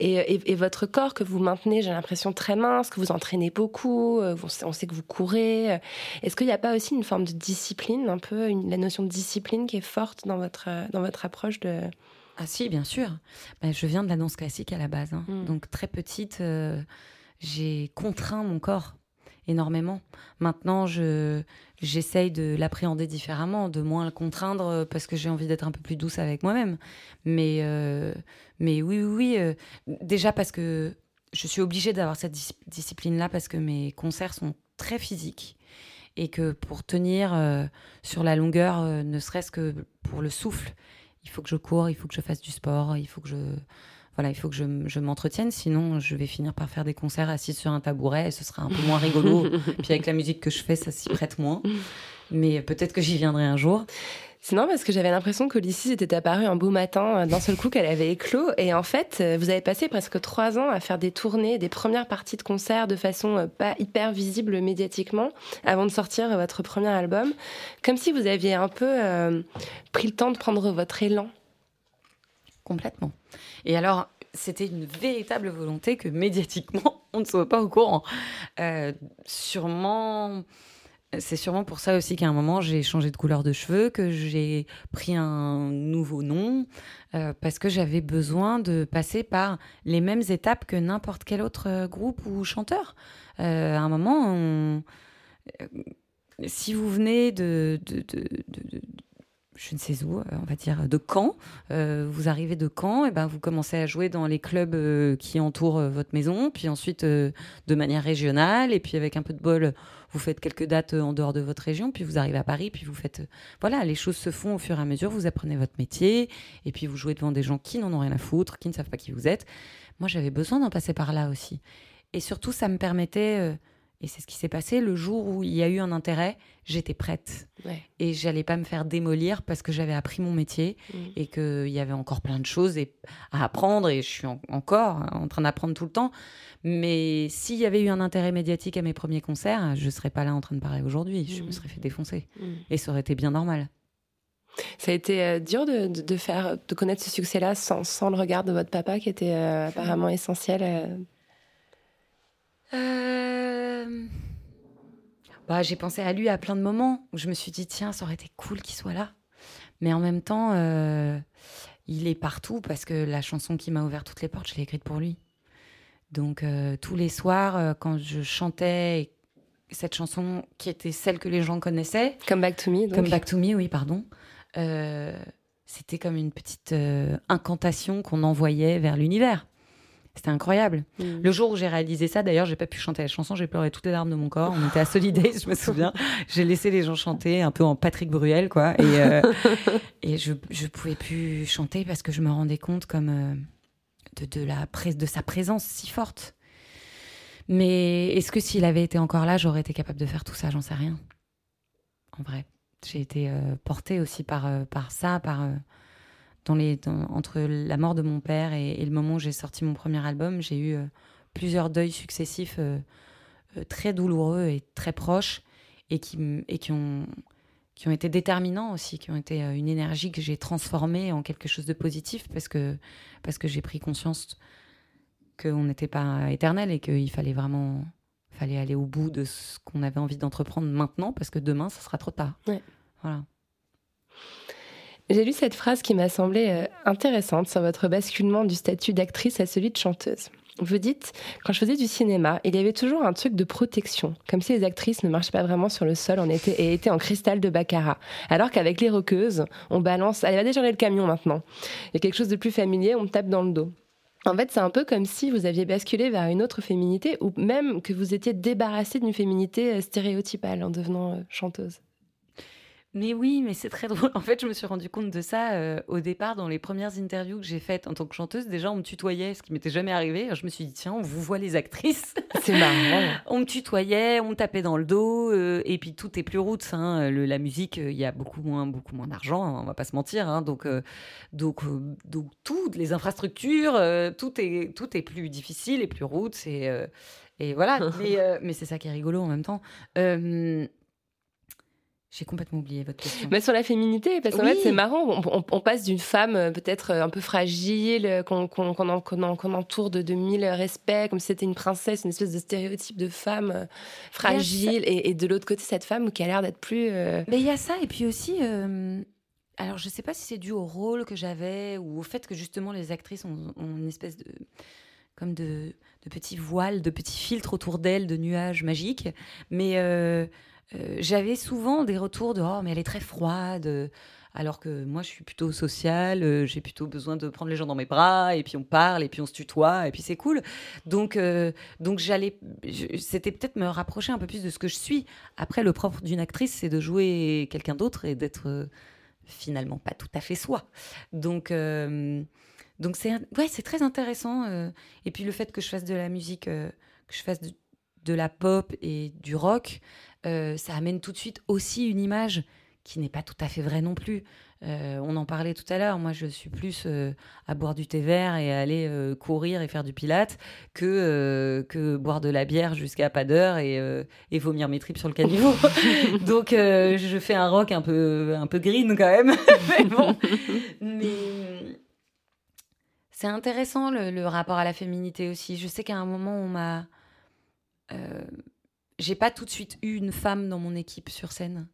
Et, et- et votre corps que vous maintenez, j'ai l'impression très mince, que vous entraînez beaucoup. euh, On sait, on sait que vous courez. euh. Est-ce qu'il n'y a pas aussi une forme de discipline, un peu une- la notion de discipline qui est forte dans votre, euh, dans votre approche de. Ah si, bien sûr. Ben, je viens de la danse classique à la base. hein. Mm. Donc très petite, euh, j'ai contraint mon corps énormément. Maintenant, je j'essaye de l'appréhender différemment, de moins le contraindre euh, parce que j'ai envie d'être un peu plus douce avec moi-même. Mais euh, mais oui, oui, oui. euh, déjà parce que je suis obligée d'avoir cette dis- discipline-là parce que mes concerts sont très physiques et que pour tenir euh, sur la longueur, ne serait-ce que pour le souffle, il faut que je cours, il faut que je fasse du sport, il faut que je voilà, il faut que je, je m'entretienne, sinon je vais finir par faire des concerts assis sur un tabouret et ce sera un peu moins rigolo. Puis avec la musique que je fais, ça s'y prête moins. Mais peut-être que j'y viendrai un jour. C'est marrant parce que j'avais l'impression que Ulysses était apparue un beau matin, euh, d'un seul coup qu'elle avait éclos. Et en fait, euh, vous avez passé presque trois ans à faire des tournées, des premières parties de concerts de façon euh, pas hyper visible médiatiquement, avant de sortir votre premier album. Comme si vous aviez un peu pris le temps de prendre votre élan. Complètement. Et alors, c'était une véritable volonté que médiatiquement, on ne soit pas au courant. Sûrement, c'est sûrement pour ça aussi qu'à un moment, j'ai changé de couleur de cheveux, que j'ai pris un nouveau nom, euh, parce que j'avais besoin de passer par les mêmes étapes que n'importe quel autre euh, groupe ou chanteur. Euh, à un moment, si vous venez de- je ne sais où, euh, on va dire de Caen, euh, vous arrivez de Caen, et ben vous commencez à jouer dans les clubs euh, qui entourent votre maison, puis ensuite de manière régionale, et puis avec un peu de bol, vous faites quelques dates en dehors de votre région, puis vous arrivez à Paris, puis vous faites, voilà, les choses se font au fur et à mesure, vous apprenez votre métier, et puis vous jouez devant des gens qui n'en ont rien à foutre, qui ne savent pas qui vous êtes. Moi, j'avais besoin d'en passer par là aussi, et surtout, ça me permettait Et c'est ce qui s'est passé le jour où il y a eu un intérêt, j'étais prête. Ouais. Et j'allais pas me faire démolir parce que j'avais appris mon métier Mm. et qu'il y avait encore plein de choses et- à apprendre et je suis en- encore en train d'apprendre tout le temps. Mais s'il y avait eu un intérêt médiatique à mes premiers concerts, je serais pas là en train de parler aujourd'hui. Je me Mm. serais fait défoncer. Mm. Et ça aurait été bien normal. Ça a été euh, dur de, de, de faire, de connaître ce succès-là sans, sans le regard de votre papa qui était euh, apparemment essentiel. euh. Euh, Bah, j'ai pensé à lui à plein de moments où je me suis dit, tiens, ça aurait été cool qu'il soit là. Mais en même temps, euh, il est partout parce que la chanson qui m'a ouvert toutes les portes, je l'ai écrite pour lui. Donc, euh, tous les soirs, quand je chantais cette chanson qui était celle que les gens connaissaient, Come Back to Me. donc. Come Back to Me, oui, pardon, c'était comme une petite incantation qu'on envoyait vers l'univers. C'était incroyable. Mm. Le jour où j'ai réalisé ça, d'ailleurs, j'ai pas pu chanter la chanson, j'ai pleuré toutes les larmes de mon corps. On était à Solidays, je me souviens. J'ai laissé les gens chanter un peu en Patrick Bruel, quoi. Et, euh, et je, je pouvais plus chanter parce que je me rendais compte comme euh, de, de, la de sa présence si forte. Mais est-ce que s'il avait été encore là, j'aurais été capable de faire tout ça? J'en sais rien. En vrai, j'ai été euh, portée aussi par, par ça, par dans les, dans- entre la mort de mon père et, et le moment où j'ai sorti mon premier album, j'ai eu euh, plusieurs deuils successifs euh, euh, très douloureux et très proches et qui, m- et qui, ont, qui ont été déterminants aussi, qui ont été une énergie que j'ai transformée en quelque chose de positif parce que, parce que j'ai pris conscience qu'on n'était pas éternel et qu'il fallait vraiment fallait aller au bout de ce qu'on avait envie d'entreprendre maintenant parce que demain, ça sera trop tard. Ouais. Voilà. J'ai lu cette phrase qui m'a semblé euh, intéressante sur votre basculement du statut d'actrice à celui de chanteuse. Vous dites, quand je faisais du cinéma, il y avait toujours un truc de protection, comme si les actrices ne marchaient pas vraiment sur le sol on était, et étaient en cristal de baccarat. Alors qu'avec les roqueuses, on balance, allez, va décharger le camion maintenant. Il y a quelque chose de plus familier, on me tape dans le dos. En fait, c'est un peu comme si vous aviez basculé vers une autre féminité, ou même que vous étiez débarrassé d'une féminité euh, stéréotypale en devenant euh, chanteuse. Mais oui, mais c'est très drôle. En fait, je me suis rendu compte de ça euh, au départ dans les premières interviews que j'ai faites en tant que chanteuse. Déjà, on me tutoyait, ce qui m'était jamais arrivé. Alors, je me suis dit, tiens, on vous voit les actrices. C'est marrant. on me tutoyait, on me tapait dans le dos, euh, et puis tout est plus roots. Hein. Le- la musique, euh, il y a beaucoup moins, beaucoup moins d'argent, hein, on va pas se mentir. hein. Donc, donc, donc, toutes les infrastructures, tout est, tout est plus difficile et plus roots. Et, et voilà. mais mais c'est ça qui est rigolo en même temps. J'ai complètement oublié votre question. Bah, sur la féminité, parce qu'en Oui. fait, c'est marrant. On, on- on passe d'une femme euh, peut-être euh, un peu fragile, euh, qu'on qu'on- qu'on en- qu'on en- qu'on entoure de, de mille respects, comme si c'était une princesse, une espèce de stéréotype de femme fragile, et, et de l'autre côté, cette femme qui a l'air d'être plus. euh, Mais il y a ça, et puis aussi, euh, alors je sais pas si c'est dû au rôle que j'avais ou au fait que justement les actrices ont, ont une espèce de. comme de, de petits voiles, de petits filtres autour d'elles, de nuages magiques. Mais euh, euh, j'avais souvent des retours de Oh, mais elle est très froide. euh, Alors que moi, je suis plutôt sociale, euh, j'ai plutôt besoin de prendre les gens dans mes bras, et puis on parle, et puis on se tutoie, et puis c'est cool. Donc, donc j'allais, c'était peut-être me rapprocher un peu plus de ce que je suis. Après, le propre d'une actrice, c'est de jouer quelqu'un d'autre et d'être finalement pas tout à fait soi. Donc, donc c'est ouais, c'est très intéressant. et puis le fait que je fasse de la musique, que je fasse de la pop et du rock, euh, ça amène tout de suite aussi une image qui n'est pas tout à fait vraie non plus. Euh, on en parlait tout à l'heure. Moi, je suis plus euh, à boire du thé vert et à aller courir et faire du pilate que, que boire de la bière jusqu'à pas d'heure et, et vomir mes tripes sur le caniveau. Donc, je fais un rock un peu, un peu green quand même. Mais bon. Mais c'est intéressant le, le rapport à la féminité aussi. Je sais qu'à un moment, on m'a. J'ai pas tout de suite eu une femme dans mon équipe sur scène.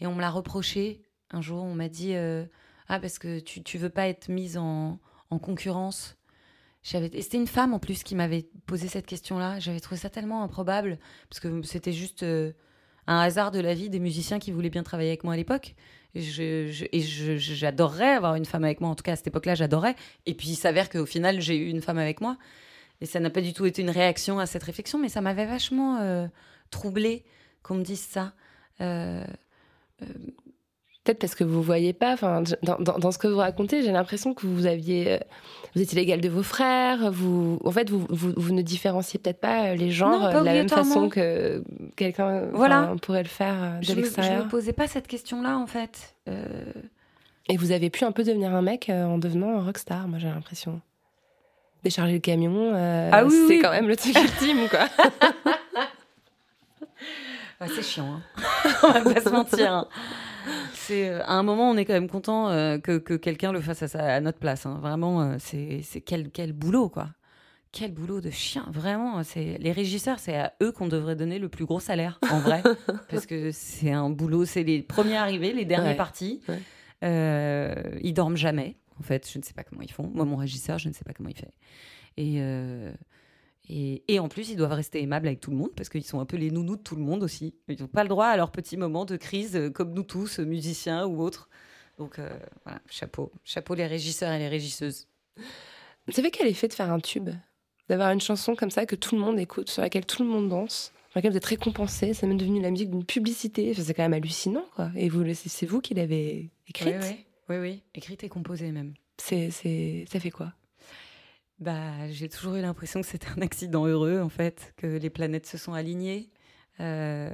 Et on me l'a reproché. Un jour, on m'a dit euh, Ah, parce que tu, tu veux pas être mise en, en concurrence. Et C'était une femme en plus qui m'avait posé cette question-là. J'avais trouvé ça tellement improbable. Parce que c'était juste euh, un hasard de la vie des musiciens qui voulaient bien travailler avec moi à l'époque. Et j'adorerais avoir une femme avec moi. En tout cas, à cette époque-là, j'adorais. Et puis, il s'avère qu'au final, j'ai eu une femme avec moi. Et ça n'a pas du tout été une réaction à cette réflexion, mais ça m'avait vachement euh, troublée qu'on me dise ça. Euh, euh, Peut-être parce que vous voyez pas. Enfin, dans, dans, dans ce que vous racontez, j'ai l'impression que vous aviez, euh, vous étiez l'égal de vos frères. Vous, en fait, vous, vous, vous ne différenciez peut-être pas les genres Non, pas de la même façon que quelqu'un Voilà. pourrait le faire de Je me, je l'extérieur. me posais pas cette question-là en fait. Et vous avez pu un peu devenir un mec en devenant un rockstar. Moi, j'ai l'impression. Décharger le camion, euh, Ah oui, c'est oui. quand même le truc ultime, quoi. Ah, c'est chiant, hein. on va pas se mentir. hein. C'est euh, à un moment, on est quand même content euh, que, que quelqu'un le fasse à, sa- à notre place. hein. Vraiment, euh, c'est c'est quel quel boulot quoi. Quel boulot de chien, vraiment. C'est les régisseurs, c'est à eux qu'on devrait donner le plus gros salaire, en vrai, parce que c'est un boulot. C'est les premiers arrivés, les derniers Ouais. partis. Ouais. Ils dorment jamais. En fait, je ne sais pas comment ils font. Moi, mon régisseur, je ne sais pas comment il fait. Et euh, et, et en plus, ils doivent rester aimables avec tout le monde parce qu'ils sont un peu les nounous de tout le monde aussi. Ils n'ont pas le droit à leurs petits moments de crise euh, comme nous tous, euh, musiciens ou autres. Donc euh, voilà, chapeau. Chapeau les régisseurs et les régisseuses. Vous savez quel effet de faire un tube? D'avoir une chanson comme ça que tout le monde écoute, sur laquelle tout le monde danse, sur laquelle vous êtes récompensé, c'est même devenu la musique d'une publicité. Enfin, c'est quand même hallucinant, quoi. Et vous, c'est c'est vous qui l'avez écrite? Oui, oui, oui, oui. Écrite et composée même. C'est, c'est, ça fait quoi? Bah, j'ai toujours eu l'impression que c'était un accident heureux, en fait, que les planètes se sont alignées. Euh,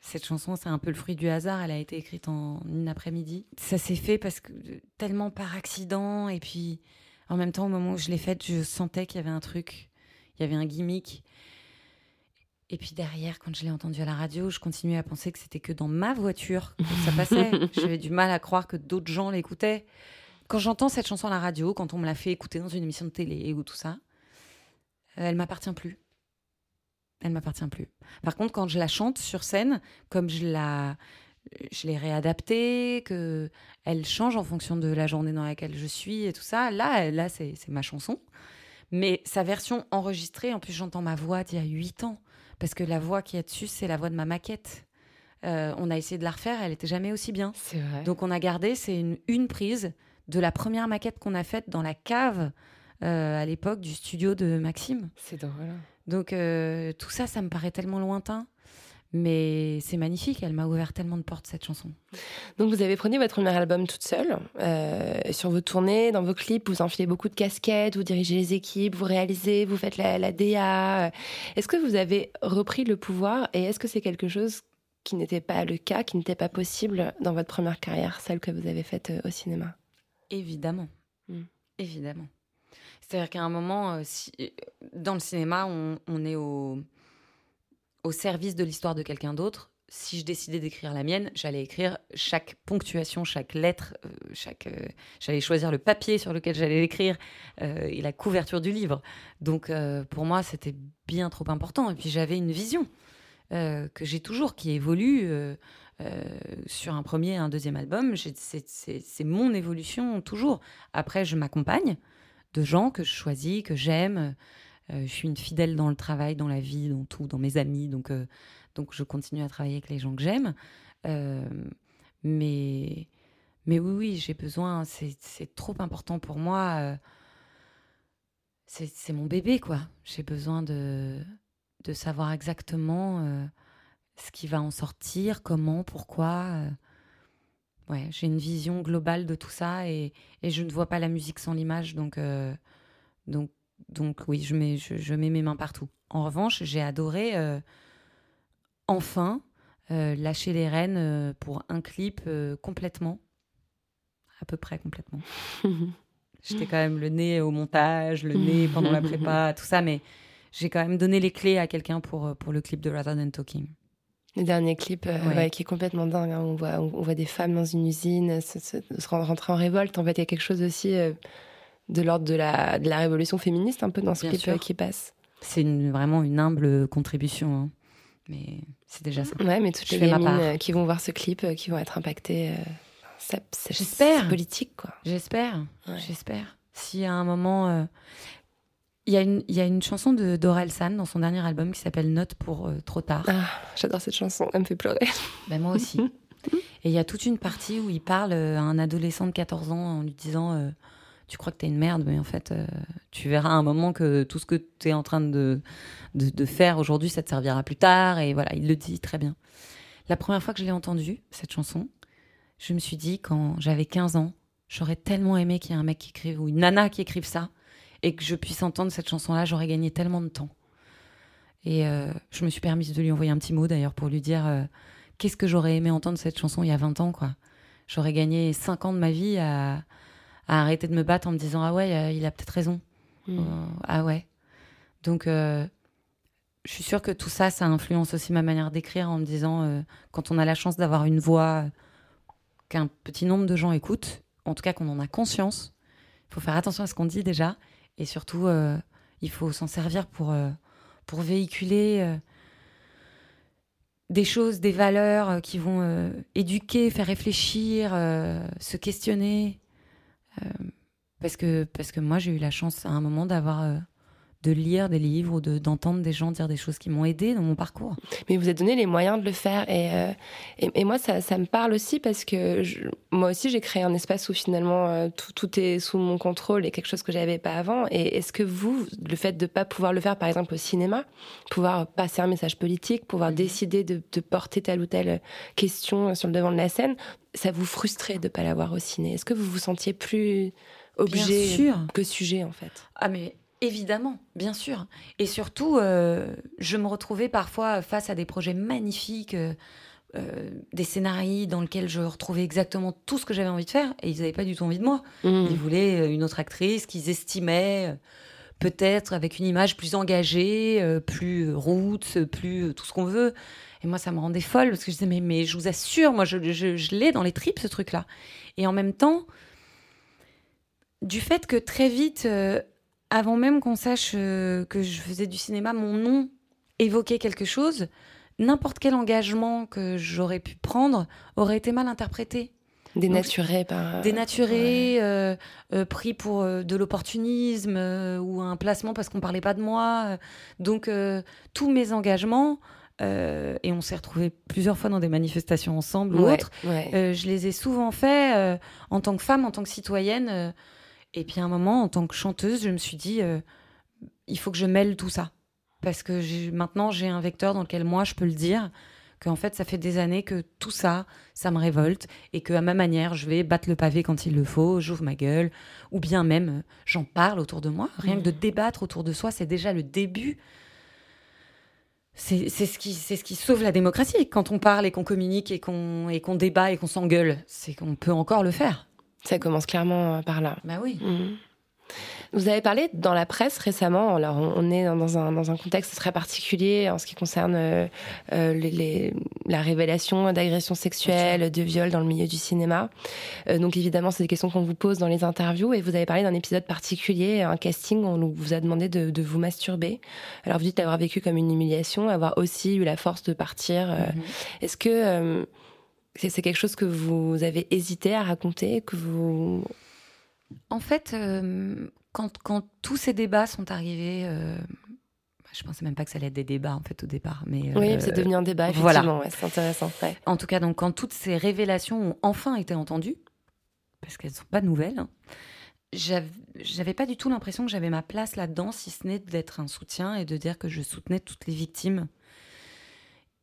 cette chanson, c'est un peu le fruit du hasard. Elle a été écrite en une après-midi. Ça s'est fait parce que tellement par accident. Et puis, en même temps, au moment où je l'ai faite, je sentais qu'il y avait un truc, il y avait un gimmick. Et puis derrière, quand je l'ai entendu à la radio, je continuais à penser que c'était que dans ma voiture que ça passait. J'avais du mal à croire que d'autres gens l'écoutaient. Quand j'entends cette chanson à la radio, quand on me l'a fait écouter dans une émission de télé ou tout ça, euh, elle m'appartient plus. Elle m'appartient plus. Par contre, quand je la chante sur scène, comme je la, je l'ai réadaptée, que elle change en fonction de la journée dans laquelle je suis et tout ça, là, là, c'est c'est ma chanson. Mais sa version enregistrée, en plus, j'entends ma voix d'il y a huit ans, parce que la voix qui est dessus, c'est la voix de ma maquette. Euh, on a essayé de la refaire, elle était jamais aussi bien. C'est vrai. Donc on a gardé, c'est une, une prise de la première maquette qu'on a faite dans la cave euh, à l'époque du studio de Maxime. c'est drôle. Donc euh, tout ça, ça me paraît tellement lointain. Mais c'est magnifique, elle m'a ouvert tellement de portes cette chanson. Donc vous avez produit votre premier album toute seule. Euh, sur vos tournées, dans vos clips, vous enfilez beaucoup de casquettes, vous dirigez les équipes, vous réalisez, vous faites la, la DA. Est-ce que vous avez repris le pouvoir et est-ce que c'est quelque chose qui n'était pas le cas, qui n'était pas possible dans votre première carrière, celle que vous avez faite euh, au cinéma? Évidemment. Mm. Évidemment. C'est-à-dire qu'à un moment, euh, si- euh, dans le cinéma, on, on est au, au service de l'histoire de quelqu'un d'autre. Si je décidais d'écrire la mienne, j'allais écrire chaque ponctuation, chaque lettre, euh, chaque, euh, j'allais choisir le papier sur lequel j'allais l'écrire euh, et la couverture du livre. Donc pour moi, c'était bien trop important. Et puis j'avais une vision que j'ai toujours, qui évolue. sur un premier et un deuxième album, c'est mon évolution toujours. Après, je m'accompagne de gens que je choisis, que j'aime. Euh, je suis une fidèle dans le travail, dans la vie, dans tout, dans mes amis. Donc, euh, donc je continue à travailler avec les gens que j'aime. Euh, mais, mais oui, oui, j'ai besoin. C'est trop important pour moi. c'est mon bébé, quoi. J'ai besoin de, de savoir exactement ce qui va en sortir, comment, pourquoi. Ouais, j'ai une vision globale de tout ça et, et je ne vois pas la musique sans l'image, donc, donc, donc oui, je mets, je, je mets mes mains partout. En revanche, j'ai adoré euh, enfin euh, lâcher les rênes euh, pour un clip complètement, à peu près complètement. J'étais quand même le nez au montage, le nez pendant la prépa, tout ça, mais j'ai quand même donné les clés à quelqu'un pour, pour le clip de Rather Than Talking. Le dernier clip, euh, Ouais. ouais, qui est complètement dingue. hein. On, voit, on, on voit des femmes dans une usine se, se- se rentrer en révolte. En fait, il y a quelque chose aussi euh, de l'ordre de la, de la révolution féministe, un peu dans ce euh, qui passe. C'est une- vraiment une humble contribution, hein. mais c'est déjà ça. Ouais, mais toutes Je les gamines euh, qui vont voir ce clip, euh, qui vont être impactées, euh, J'espère. politique, quoi. J'espère, Ouais. j'espère. Si à un moment. euh, Il y, a une- il y a une chanson de Dorel San dans son dernier album qui s'appelle Note pour euh, trop tard. Ah, j'adore cette chanson, elle me fait pleurer. Ben, moi aussi. Et il y a toute une partie où il parle à un adolescent de 14 ans en lui disant Tu crois que t'es une merde, mais en fait, euh, tu verras à un moment que tout ce que t'es en train de, de, faire aujourd'hui, ça te servira plus tard. Et voilà, il le dit très bien. La première fois que je l'ai entendue, cette chanson, je me suis dit, quand j'avais 15 ans, j'aurais tellement aimé qu'il y ait un mec qui écrive, ou une nana qui écrive ça, et que je puisse entendre cette chanson-là, j'aurais gagné tellement de temps. Et euh, je me suis permise de lui envoyer un petit mot d'ailleurs pour lui dire euh, qu'est-ce que j'aurais aimé entendre cette chanson il y a 20 ans, quoi. J'aurais gagné 5 ans de ma vie à, à arrêter de me battre en me disant ah ouais, euh, il a peut-être raison. Mm. Euh, ah ouais. Donc, euh, je suis sûre que tout ça, ça influence aussi ma manière d'écrire en me disant, euh, quand on a la chance d'avoir une voix qu'un petit nombre de gens écoutent, en tout cas qu'on en a conscience, il faut faire attention à ce qu'on dit déjà, et surtout, il faut s'en servir pour, pour véhiculer des choses, des valeurs qui vont euh, éduquer, faire réfléchir, euh, se questionner. Euh, parce, que, parce que moi, j'ai eu la chance à un moment d'avoir... de lire des livres ou de- d'entendre des gens dire des choses qui m'ont aidé dans mon parcours. Mais vous avez donné les moyens de le faire. Et, euh, et, et moi, ça, ça me parle aussi parce que je- moi aussi, j'ai créé un espace où finalement euh, tout, tout est sous mon contrôle et quelque chose que j'avais pas avant. Et est-ce que vous, le fait de pas pouvoir le faire, par exemple, au cinéma, pouvoir passer un message politique, pouvoir décider de, de porter telle ou telle question sur le devant de la scène, ça vous frustrait de pas l'avoir au ciné? Est-ce que vous vous sentiez plus objet que sujet, en fait? Ah mais évidemment, bien sûr. Et surtout, euh, je me retrouvais parfois face à des projets magnifiques, euh, euh, des scénarios dans lesquels je retrouvais exactement tout ce que j'avais envie de faire, et ils n'avaient pas du tout envie de moi. Mm. Ils voulaient une autre actrice qu'ils estimaient peut-être avec une image plus engagée, plus roots, euh, plus tout ce qu'on veut. Et moi, ça me rendait folle parce que je disais, mais, mais je vous assure, moi, je, je, je l'ai dans les tripes, ce truc-là. Et en même temps, du fait que très vite, euh, avant même qu'on sache euh, que je faisais du cinéma, mon nom évoquait quelque chose, n'importe quel engagement que j'aurais pu prendre aurait été mal interprété Dénaturé par. dénaturé, euh, euh, pris pour euh, de l'opportunisme euh, ou un placement parce qu'on parlait pas de moi. euh. Donc euh, tous mes engagements, euh, et on s'est retrouvés plusieurs fois dans des manifestations ensemble ou autres, ouais. euh, je les ai souvent faits euh, en tant que femme, en tant que citoyenne. Et puis à un moment, en tant que chanteuse, je me suis dit, euh, il faut que je mêle tout ça. Parce que maintenant, j'ai un vecteur dans lequel moi, je peux le dire, qu'en fait, ça fait des années que tout ça, ça me révolte, et qu'à ma manière, je vais battre le pavé quand il le faut, j'ouvre ma gueule, ou bien même, euh, j'en parle autour de moi. Rien que de débattre autour de soi, c'est déjà le début. C'est c'est ce, qui, c'est ce qui sauve la démocratie. Quand on parle et qu'on communique et qu'on et qu'on débat et qu'on s'engueule, c'est qu'on peut encore le faire. Ça commence clairement euh, par là. Bah oui. Mhm. Vous avez parlé dans la presse récemment, alors on est dans- un, dans un contexte très particulier en ce qui concerne euh, euh, les, les- la révélation d'agressions sexuelles, de viols dans le milieu du cinéma. Euh, donc évidemment, c'est des questions qu'on vous pose dans les interviews et vous avez parlé d'un épisode particulier, un casting où on vous a demandé de, de vous masturber. Alors vous dites l'avoir vécu comme une humiliation, avoir aussi eu la force de partir. euh, Mhm. Est-ce que c'est quelque chose que vous avez hésité à raconter, que vous... En fait, euh, quand, quand tous ces débats sont arrivés, euh, bah, je pensais même pas que ça allait être des débats en fait au départ, mais Oui, euh, c'est devenu un débat, voilà. effectivement. ouais, c'est intéressant. ouais. En tout cas, donc quand toutes ces révélations ont enfin été entendues, parce qu'elles sont pas nouvelles, hein, j'av- j'avais pas du tout l'impression que j'avais ma place là-dedans, si ce n'est d'être un soutien et de dire que je soutenais toutes les victimes.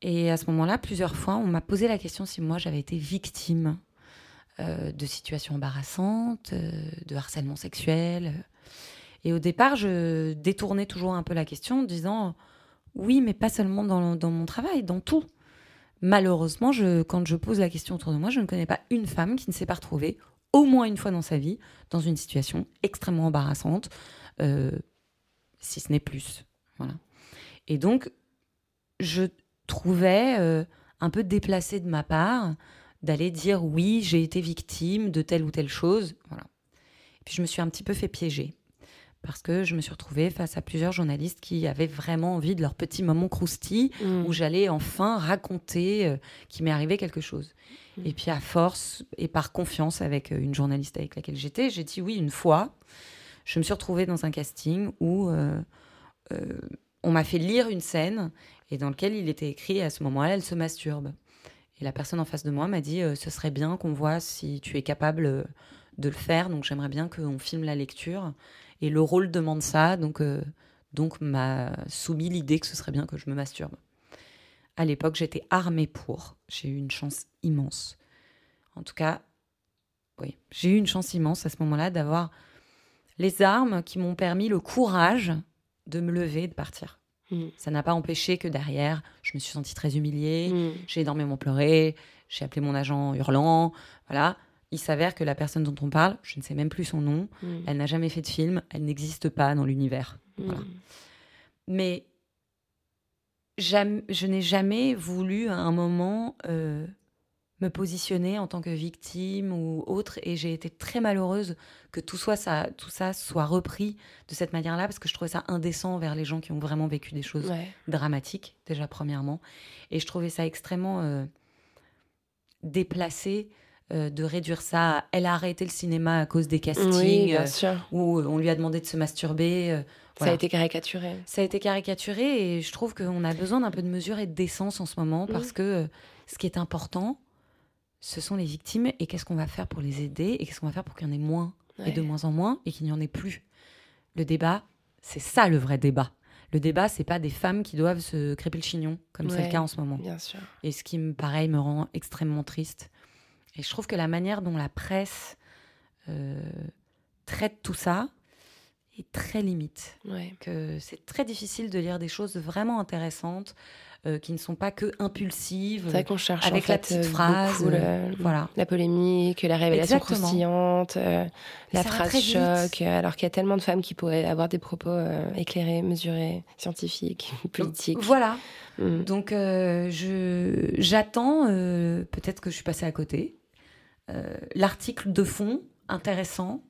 Et à ce moment-là, plusieurs fois, on m'a posé la question si moi j'avais été victime euh, de situations embarrassantes, euh, de harcèlement sexuel. Et au départ, je détournais toujours un peu la question en disant oui, mais pas seulement dans, mon travail, dans tout. Malheureusement, quand je pose la question autour de moi, je ne connais pas une femme qui ne s'est pas retrouvée, au moins une fois dans sa vie, dans une situation extrêmement embarrassante, euh, si ce n'est plus. Voilà. Et donc, je trouvais euh, un peu déplacé de ma part d'aller dire oui, j'ai été victime de telle ou telle chose. Voilà. Et puis je me suis un petit peu fait piéger parce que je me suis retrouvée face à plusieurs journalistes qui avaient vraiment envie de leur petit moment croustille où j'allais enfin raconter euh, qu'il m'est arrivé quelque chose. Et puis à force et par confiance avec euh, une journaliste avec laquelle j'étais, j'ai dit oui une fois. Je me suis retrouvée dans un casting où euh, euh, on m'a fait lire une scène et dans lequel il était écrit à ce moment-là, elle se masturbe. Et la personne en face de moi m'a dit euh, ce serait bien qu'on voit si tu es capable euh, de le faire, donc j'aimerais bien qu'on filme la lecture. Et le rôle demande ça, donc, euh, donc m'a soumis l'idée que ce serait bien que je me masturbe. À l'époque, j'étais armée pour. J'ai eu une chance immense. en tout cas, oui, j'ai eu une chance immense à ce moment-là d'avoir les armes qui m'ont permis le courage de me lever et de partir. Mm. Ça n'a pas empêché que derrière, je me suis sentie très humiliée, Mm. j'ai énormément pleuré, j'ai appelé mon agent hurlant. Voilà. Il s'avère que la personne dont on parle, je ne sais même plus son nom, Mm. elle n'a jamais fait de film, elle n'existe pas dans l'univers. Voilà. Mais je n'ai jamais voulu à un moment euh, me positionner en tant que victime ou autre, et j'ai été très malheureuse que tout, soit ça, tout ça soit repris de cette manière-là, parce que je trouvais ça indécent vers les gens qui ont vraiment vécu des choses Ouais. dramatique, déjà premièrement. Et je trouvais ça extrêmement euh, déplacé euh, de réduire ça à elle a arrêté le cinéma à cause des castings, Oui, euh, sûr. où on lui a demandé de se masturber. Ça a été caricaturé. Ça a été caricaturé et je trouve qu'on a besoin d'un peu de mesure et de décence en ce moment parce que euh, ce qui est important, ce sont les victimes et qu'est-ce qu'on va faire pour les aider et qu'est-ce qu'on va faire pour qu'il y en ait moins et de moins en moins et qu'il n'y en ait plus. Le débat, c'est ça le vrai débat. Le débat, c'est pas des femmes qui doivent se crêper le chignon, comme c'est le cas en ce moment. Bien sûr. Et ce qui, me pareil, me rend extrêmement triste. Et je trouve que la manière dont la presse euh, traite tout ça est très limite. Ouais. Que c'est très difficile de lire des choses vraiment intéressantes euh, qui ne sont pas que impulsives. C'est qu'on cherche Avec en la fait, petite euh, phrase, beaucoup euh, le- voilà. la polémique, la révélation Exactement. croustillante, euh, la phrase choc, euh, alors qu'il y a tellement de femmes qui pourraient avoir des propos euh, éclairés, mesurés, scientifiques, politiques. Voilà. Mm. Donc euh, je j'attends, euh, peut-être que je suis passée à côté, euh, l'article de fond intéressant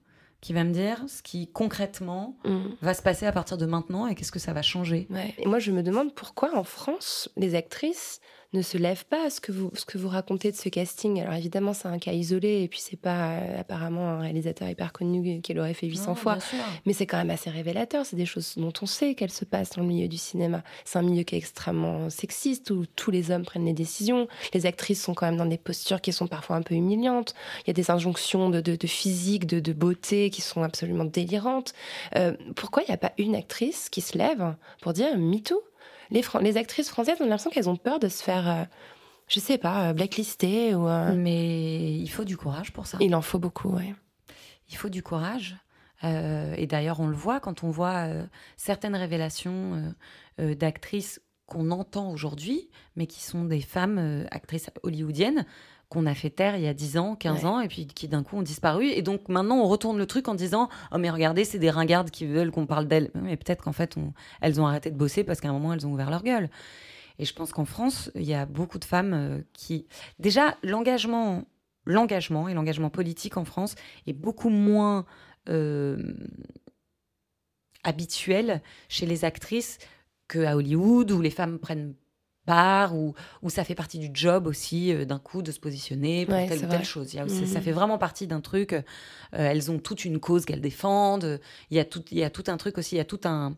qui va me dire ce qui concrètement Mm. va se passer à partir de maintenant et qu'est-ce que ça va changer. Ouais. Et moi, je me demande pourquoi en France, les actrices ne se lèvent pas à ce que vous, ce que vous racontez de ce casting. Alors évidemment, c'est un cas isolé et puis c'est pas euh, apparemment un réalisateur hyper connu qui l'aurait fait 800 Non, fois. bien sûr. Mais c'est quand même assez révélateur. C'est des choses dont on sait qu'elles se passent dans le milieu du cinéma. C'est un milieu qui est extrêmement sexiste où tous les hommes prennent les décisions. Les actrices sont quand même dans des postures qui sont parfois un peu humiliantes. Il y a des injonctions de, de- de physique, de, de beauté qui sont absolument délirantes. Euh, pourquoi il n'y a pas une actrice qui se lève pour dire MeToo les, Fran- les actrices françaises ont l'impression qu'elles ont peur de se faire, euh, je sais pas, euh, blacklister ou. euh, Mais il faut du courage pour ça. Il en faut beaucoup, ouais. Il faut du courage. Euh, et d'ailleurs, on le voit quand on voit certaines révélations d'actrices qu'on entend aujourd'hui, mais qui sont des femmes actrices hollywoodiennes qu'on a fait taire il y a 10 ans, 15 Ouais. ans, et puis qui d'un coup ont disparu. Et donc maintenant, on retourne le truc en disant Oh, mais regardez, c'est des ringardes qui veulent qu'on parle d'elles. Mais peut-être qu'en fait, on- elles ont arrêté de bosser parce qu'à un moment, elles ont ouvert leur gueule. Et je pense qu'en France, il y a beaucoup de femmes euh, qui. Déjà, l'engagement, l'engagement et l'engagement politique en France est beaucoup moins euh, habituel chez les actrices qu'à Hollywood, où les femmes prennent part, où ça fait partie du job aussi, euh, d'un coup, de se positionner pour Ouais, telle ou telle vrai. chose. Il y a aussi- Ça Mhm. fait vraiment partie d'un truc. euh, elles ont toute une cause qu'elles défendent. Il y, a tout, il y a tout un truc aussi, il y a tout un,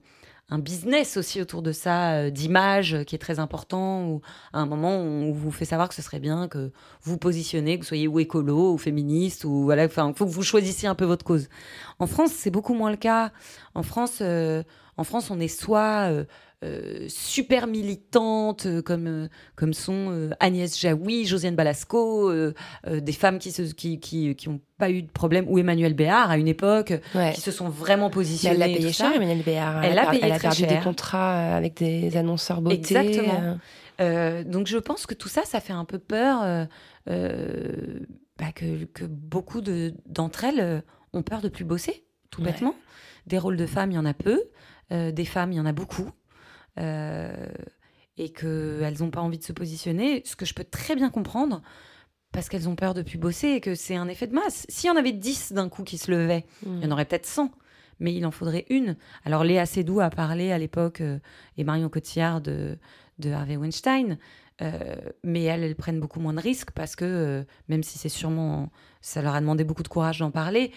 un business aussi autour de ça, euh, d'image qui est très important, où à un moment on vous fait savoir que ce serait bien que vous positionnez, que vous soyez ou écolo ou féministe, ou voilà, enfin, faut que vous choisissiez un peu votre cause. En France, c'est beaucoup moins le cas. En France, euh, en France on est soit euh, euh, super militante, euh, comme, euh, comme sont Agnès Jaoui, Josiane Balasco, des femmes qui n'ont qui, qui, qui ont pas eu de problème, ou Emmanuel Béard à une époque, Ouais. qui se sont vraiment Mais positionnées. elle l'a payé cher. Emmanuel Béard. Elle per- payé elle a perdu des contrats avec des annonceurs beauté. Exactement. euh. Donc je pense que tout ça, ça fait un peu peur euh, bah, que, que beaucoup de- d'entre elles ont peur de plus bosser, tout Ouais. bêtement. Des rôles de femmes, il y en a peu. Euh, des femmes, il y en a beaucoup. Euh, et qu'elles n'ont pas envie de se positionner, ce que je peux très bien comprendre, parce qu'elles ont peur de plus bosser et que c'est un effet de masse. S'il y en avait 10 d'un coup qui se levaient, il y en aurait peut-être 100, mais il en faudrait une. Alors Léa Seydoux a parlé à l'époque, euh, et Marion Cotillard de, de Harvey Weinstein, euh, mais elles, elles prennent beaucoup moins de risques parce que, euh, même si c'est sûrement, ça leur a demandé beaucoup de courage d'en parler,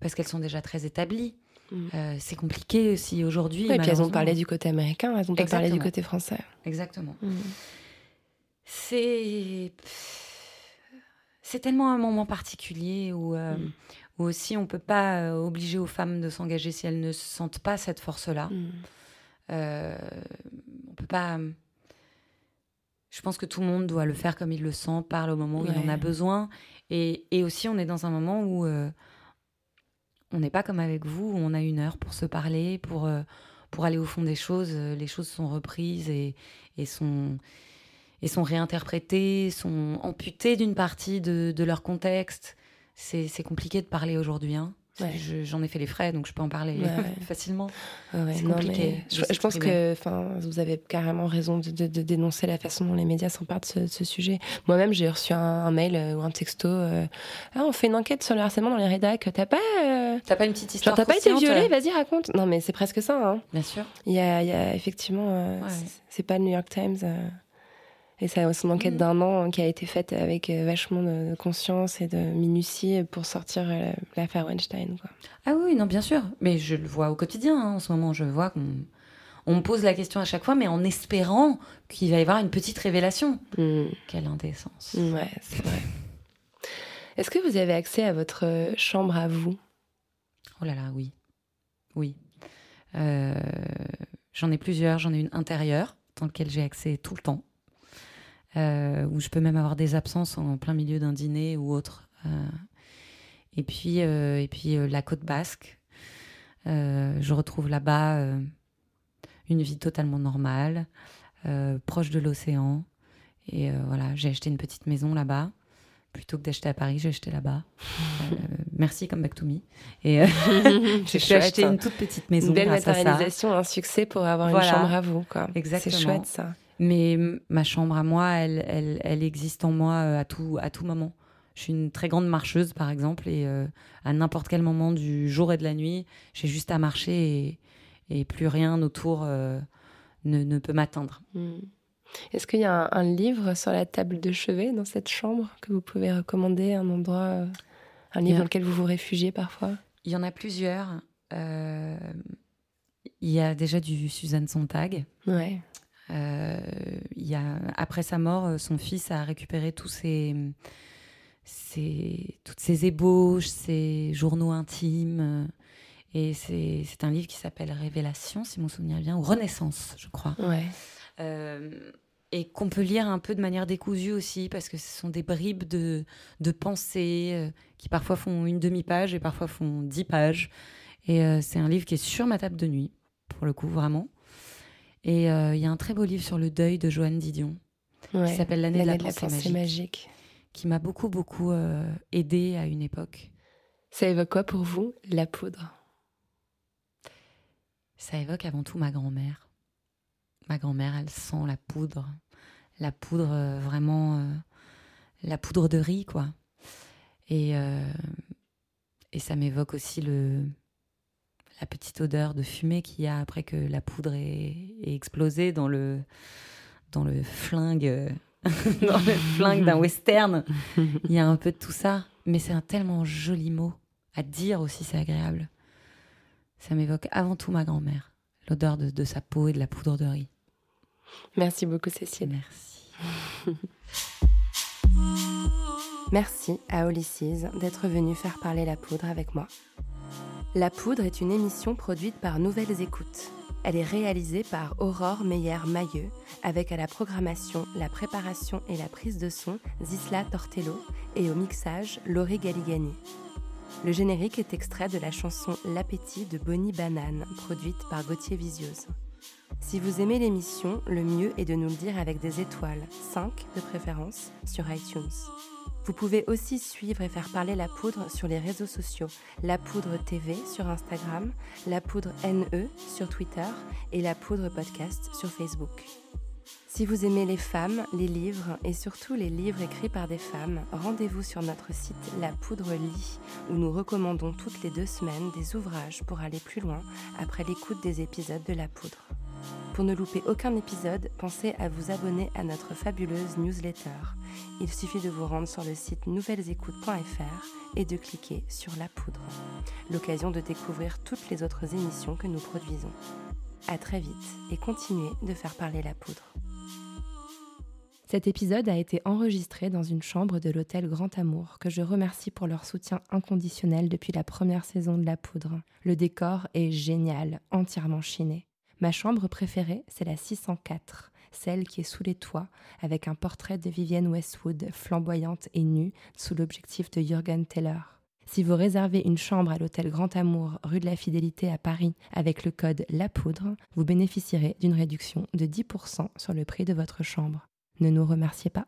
parce qu'elles sont déjà très établies. Mm. Euh, c'est compliqué aussi aujourd'hui. Ouais, et puis elles ont parlé du côté américain, elles ont pas parlé du côté français. Exactement. Mm. C'est c'est tellement un moment particulier où, euh, Mm. où aussi on peut pas euh, obliger aux femmes de s'engager si elles ne sentent pas cette force-là. Euh, on peut pas. je pense que tout le monde doit le faire comme il le sent, parle au moment où il en a besoin. Et, et aussi, on est dans un moment où euh, on n'est pas comme avec vous, où on a une heure pour se parler, pour, euh, pour aller au fond des choses. Euh, Les choses sont reprises et, et sont, et sont réinterprétées, sont amputées d'une partie de, de leur contexte. C'est compliqué de parler aujourd'hui. Hein. Ouais. Je- J'en ai fait les frais, donc je peux en parler Ouais, ouais. facilement. C'est compliqué Je, je pense que vous avez carrément raison de, de- de dénoncer la façon dont les médias s'emparent de ce, sujet. Moi-même, j'ai reçu un, un mail euh, ou un texto. euh, ah, on fait une enquête sur le harcèlement dans les rédacs. T'as pas, euh, T'as pas une petite genre, histoire t'as pas été violée euh Vas-y, raconte. Non, mais c'est presque ça. hein. Bien sûr. Il y a, il y a effectivement, euh, Ouais. c'est- c'est pas le New York Times. euh, et c'est son enquête Mhm. d'un an hein, qui a été faite avec euh, vachement de conscience et de minutie pour sortir l'affaire Weinstein. Quoi. Ah oui, non, bien sûr. Mais je le vois au quotidien. hein. En ce moment, je vois qu'on on me pose la question à chaque fois, mais en espérant qu'il va y avoir une petite révélation. Mm. Quelle indécence. Ouais, c'est vrai. Est-ce que vous avez accès à votre chambre à vous? Oh là là, oui. Oui. Euh, j'en ai plusieurs. J'en ai une intérieure, dans laquelle j'ai accès tout le temps. Euh, où je peux même avoir des absences en plein milieu d'un dîner ou autre. Euh, et puis, et puis la côte basque. Je retrouve là-bas une vie totalement normale, proche de l'océan. Et voilà, j'ai acheté une petite maison là-bas. Plutôt que d'acheter à Paris, j'ai acheté là-bas. Euh, merci, come back to me. Et euh, j'ai acheté une toute petite maison Une belle grâce à ça. matérialisation, un succès pour avoir Voilà. une chambre à vous. quoi. Exactement. C'est chouette ça. Mais ma chambre à moi, elle, elle, elle existe en moi euh, à tout, à tout moment. Je suis une très grande marcheuse, par exemple, et euh, à n'importe quel moment du jour et de la nuit, j'ai juste à marcher et, et plus rien autour ne, ne peut m'atteindre. Mm. Est-ce qu'il y a un, un livre sur la table de chevet dans cette chambre que vous pouvez recommander, un endroit, euh, un livre dans lequel vous vous réfugiez parfois? Il y en a plusieurs. Euh, il y a déjà du Suzanne Sontag. Ouais. Euh, il y a, après sa mort, son fils a récupéré tous ses, ses- toutes ses ébauches, ses journaux intimes. Et c'est c'est un livre qui s'appelle Révélation, si mon souvenir est bien, ou Renaissance, je crois. Ouais. Euh, et qu'on peut lire un peu de manière décousue aussi, parce que ce sont des bribes de, de pensées euh, qui parfois font une demi-page et parfois font dix pages. Et euh, c'est un livre qui est sur ma table de nuit, pour le coup, vraiment. Et euh, il y a un très beau livre sur le deuil de Joanne Didion, ouais. qui s'appelle L'année de la L'année pensée, magique, magique. qui m'a beaucoup, beaucoup aidée à une époque. Ça évoque quoi pour vous, la poudre? Ça évoque avant tout ma grand-mère. Ma grand-mère, elle sent la poudre. La poudre, euh, vraiment, euh, la poudre de riz, quoi. Et, euh, et ça m'évoque aussi le, la petite odeur de fumée qu'il y a après que la poudre est, est explosée dans le, dans le flingue, dans le flingue d'un western. Il y a un peu de tout ça. Mais c'est un tellement joli mot. À dire aussi, c'est agréable. Ça m'évoque avant tout ma grand-mère. L'odeur de, de sa peau et de la poudre de riz. Merci beaucoup, Cécile. Merci. Merci à Ulysses d'être venu faire parler la poudre avec moi. La poudre est une émission produite par Nouvelles Écoutes. Elle est réalisée par Aurore Meyer-Mailleux, avec à la programmation, la préparation et la prise de son Zisla Tortello et au mixage Laurie Galigani. Le générique est extrait de la chanson L'appétit de Bonnie Banane, produite par Gauthier Visiose. Si vous aimez l'émission, le mieux est de nous le dire avec des étoiles, 5 de préférence, sur iTunes. Vous pouvez aussi suivre et faire parler la poudre sur les réseaux sociaux, la poudre TV sur Instagram, la poudre NE sur Twitter et la poudre podcast sur Facebook. Si vous aimez les femmes, les livres et surtout les livres écrits par des femmes, rendez-vous sur notre site La Poudre Lit où nous recommandons toutes les deux semaines des ouvrages pour aller plus loin après l'écoute des épisodes de La Poudre. Pour ne louper aucun épisode, pensez à vous abonner à notre fabuleuse newsletter. Il suffit de vous rendre sur le site nouvellesécoutes.fr et de cliquer sur La Poudre. L'occasion de découvrir toutes les autres émissions que nous produisons. À très vite et continuez de faire parler la poudre. Cet épisode a été enregistré dans une chambre de l'hôtel Grand Amour, que je remercie pour leur soutien inconditionnel depuis la première saison de La Poudre. Le décor est génial, entièrement chiné. Ma chambre préférée, c'est la 604. celle qui est sous les toits, avec un portrait de Vivienne Westwood flamboyante et nue sous l'objectif de Jürgen Teller. Si vous réservez une chambre à l'hôtel Grand Amour, rue de la Fidélité à Paris, avec le code La Poudre, vous bénéficierez d'une réduction de 10% sur le prix de votre chambre. Ne nous remerciez pas.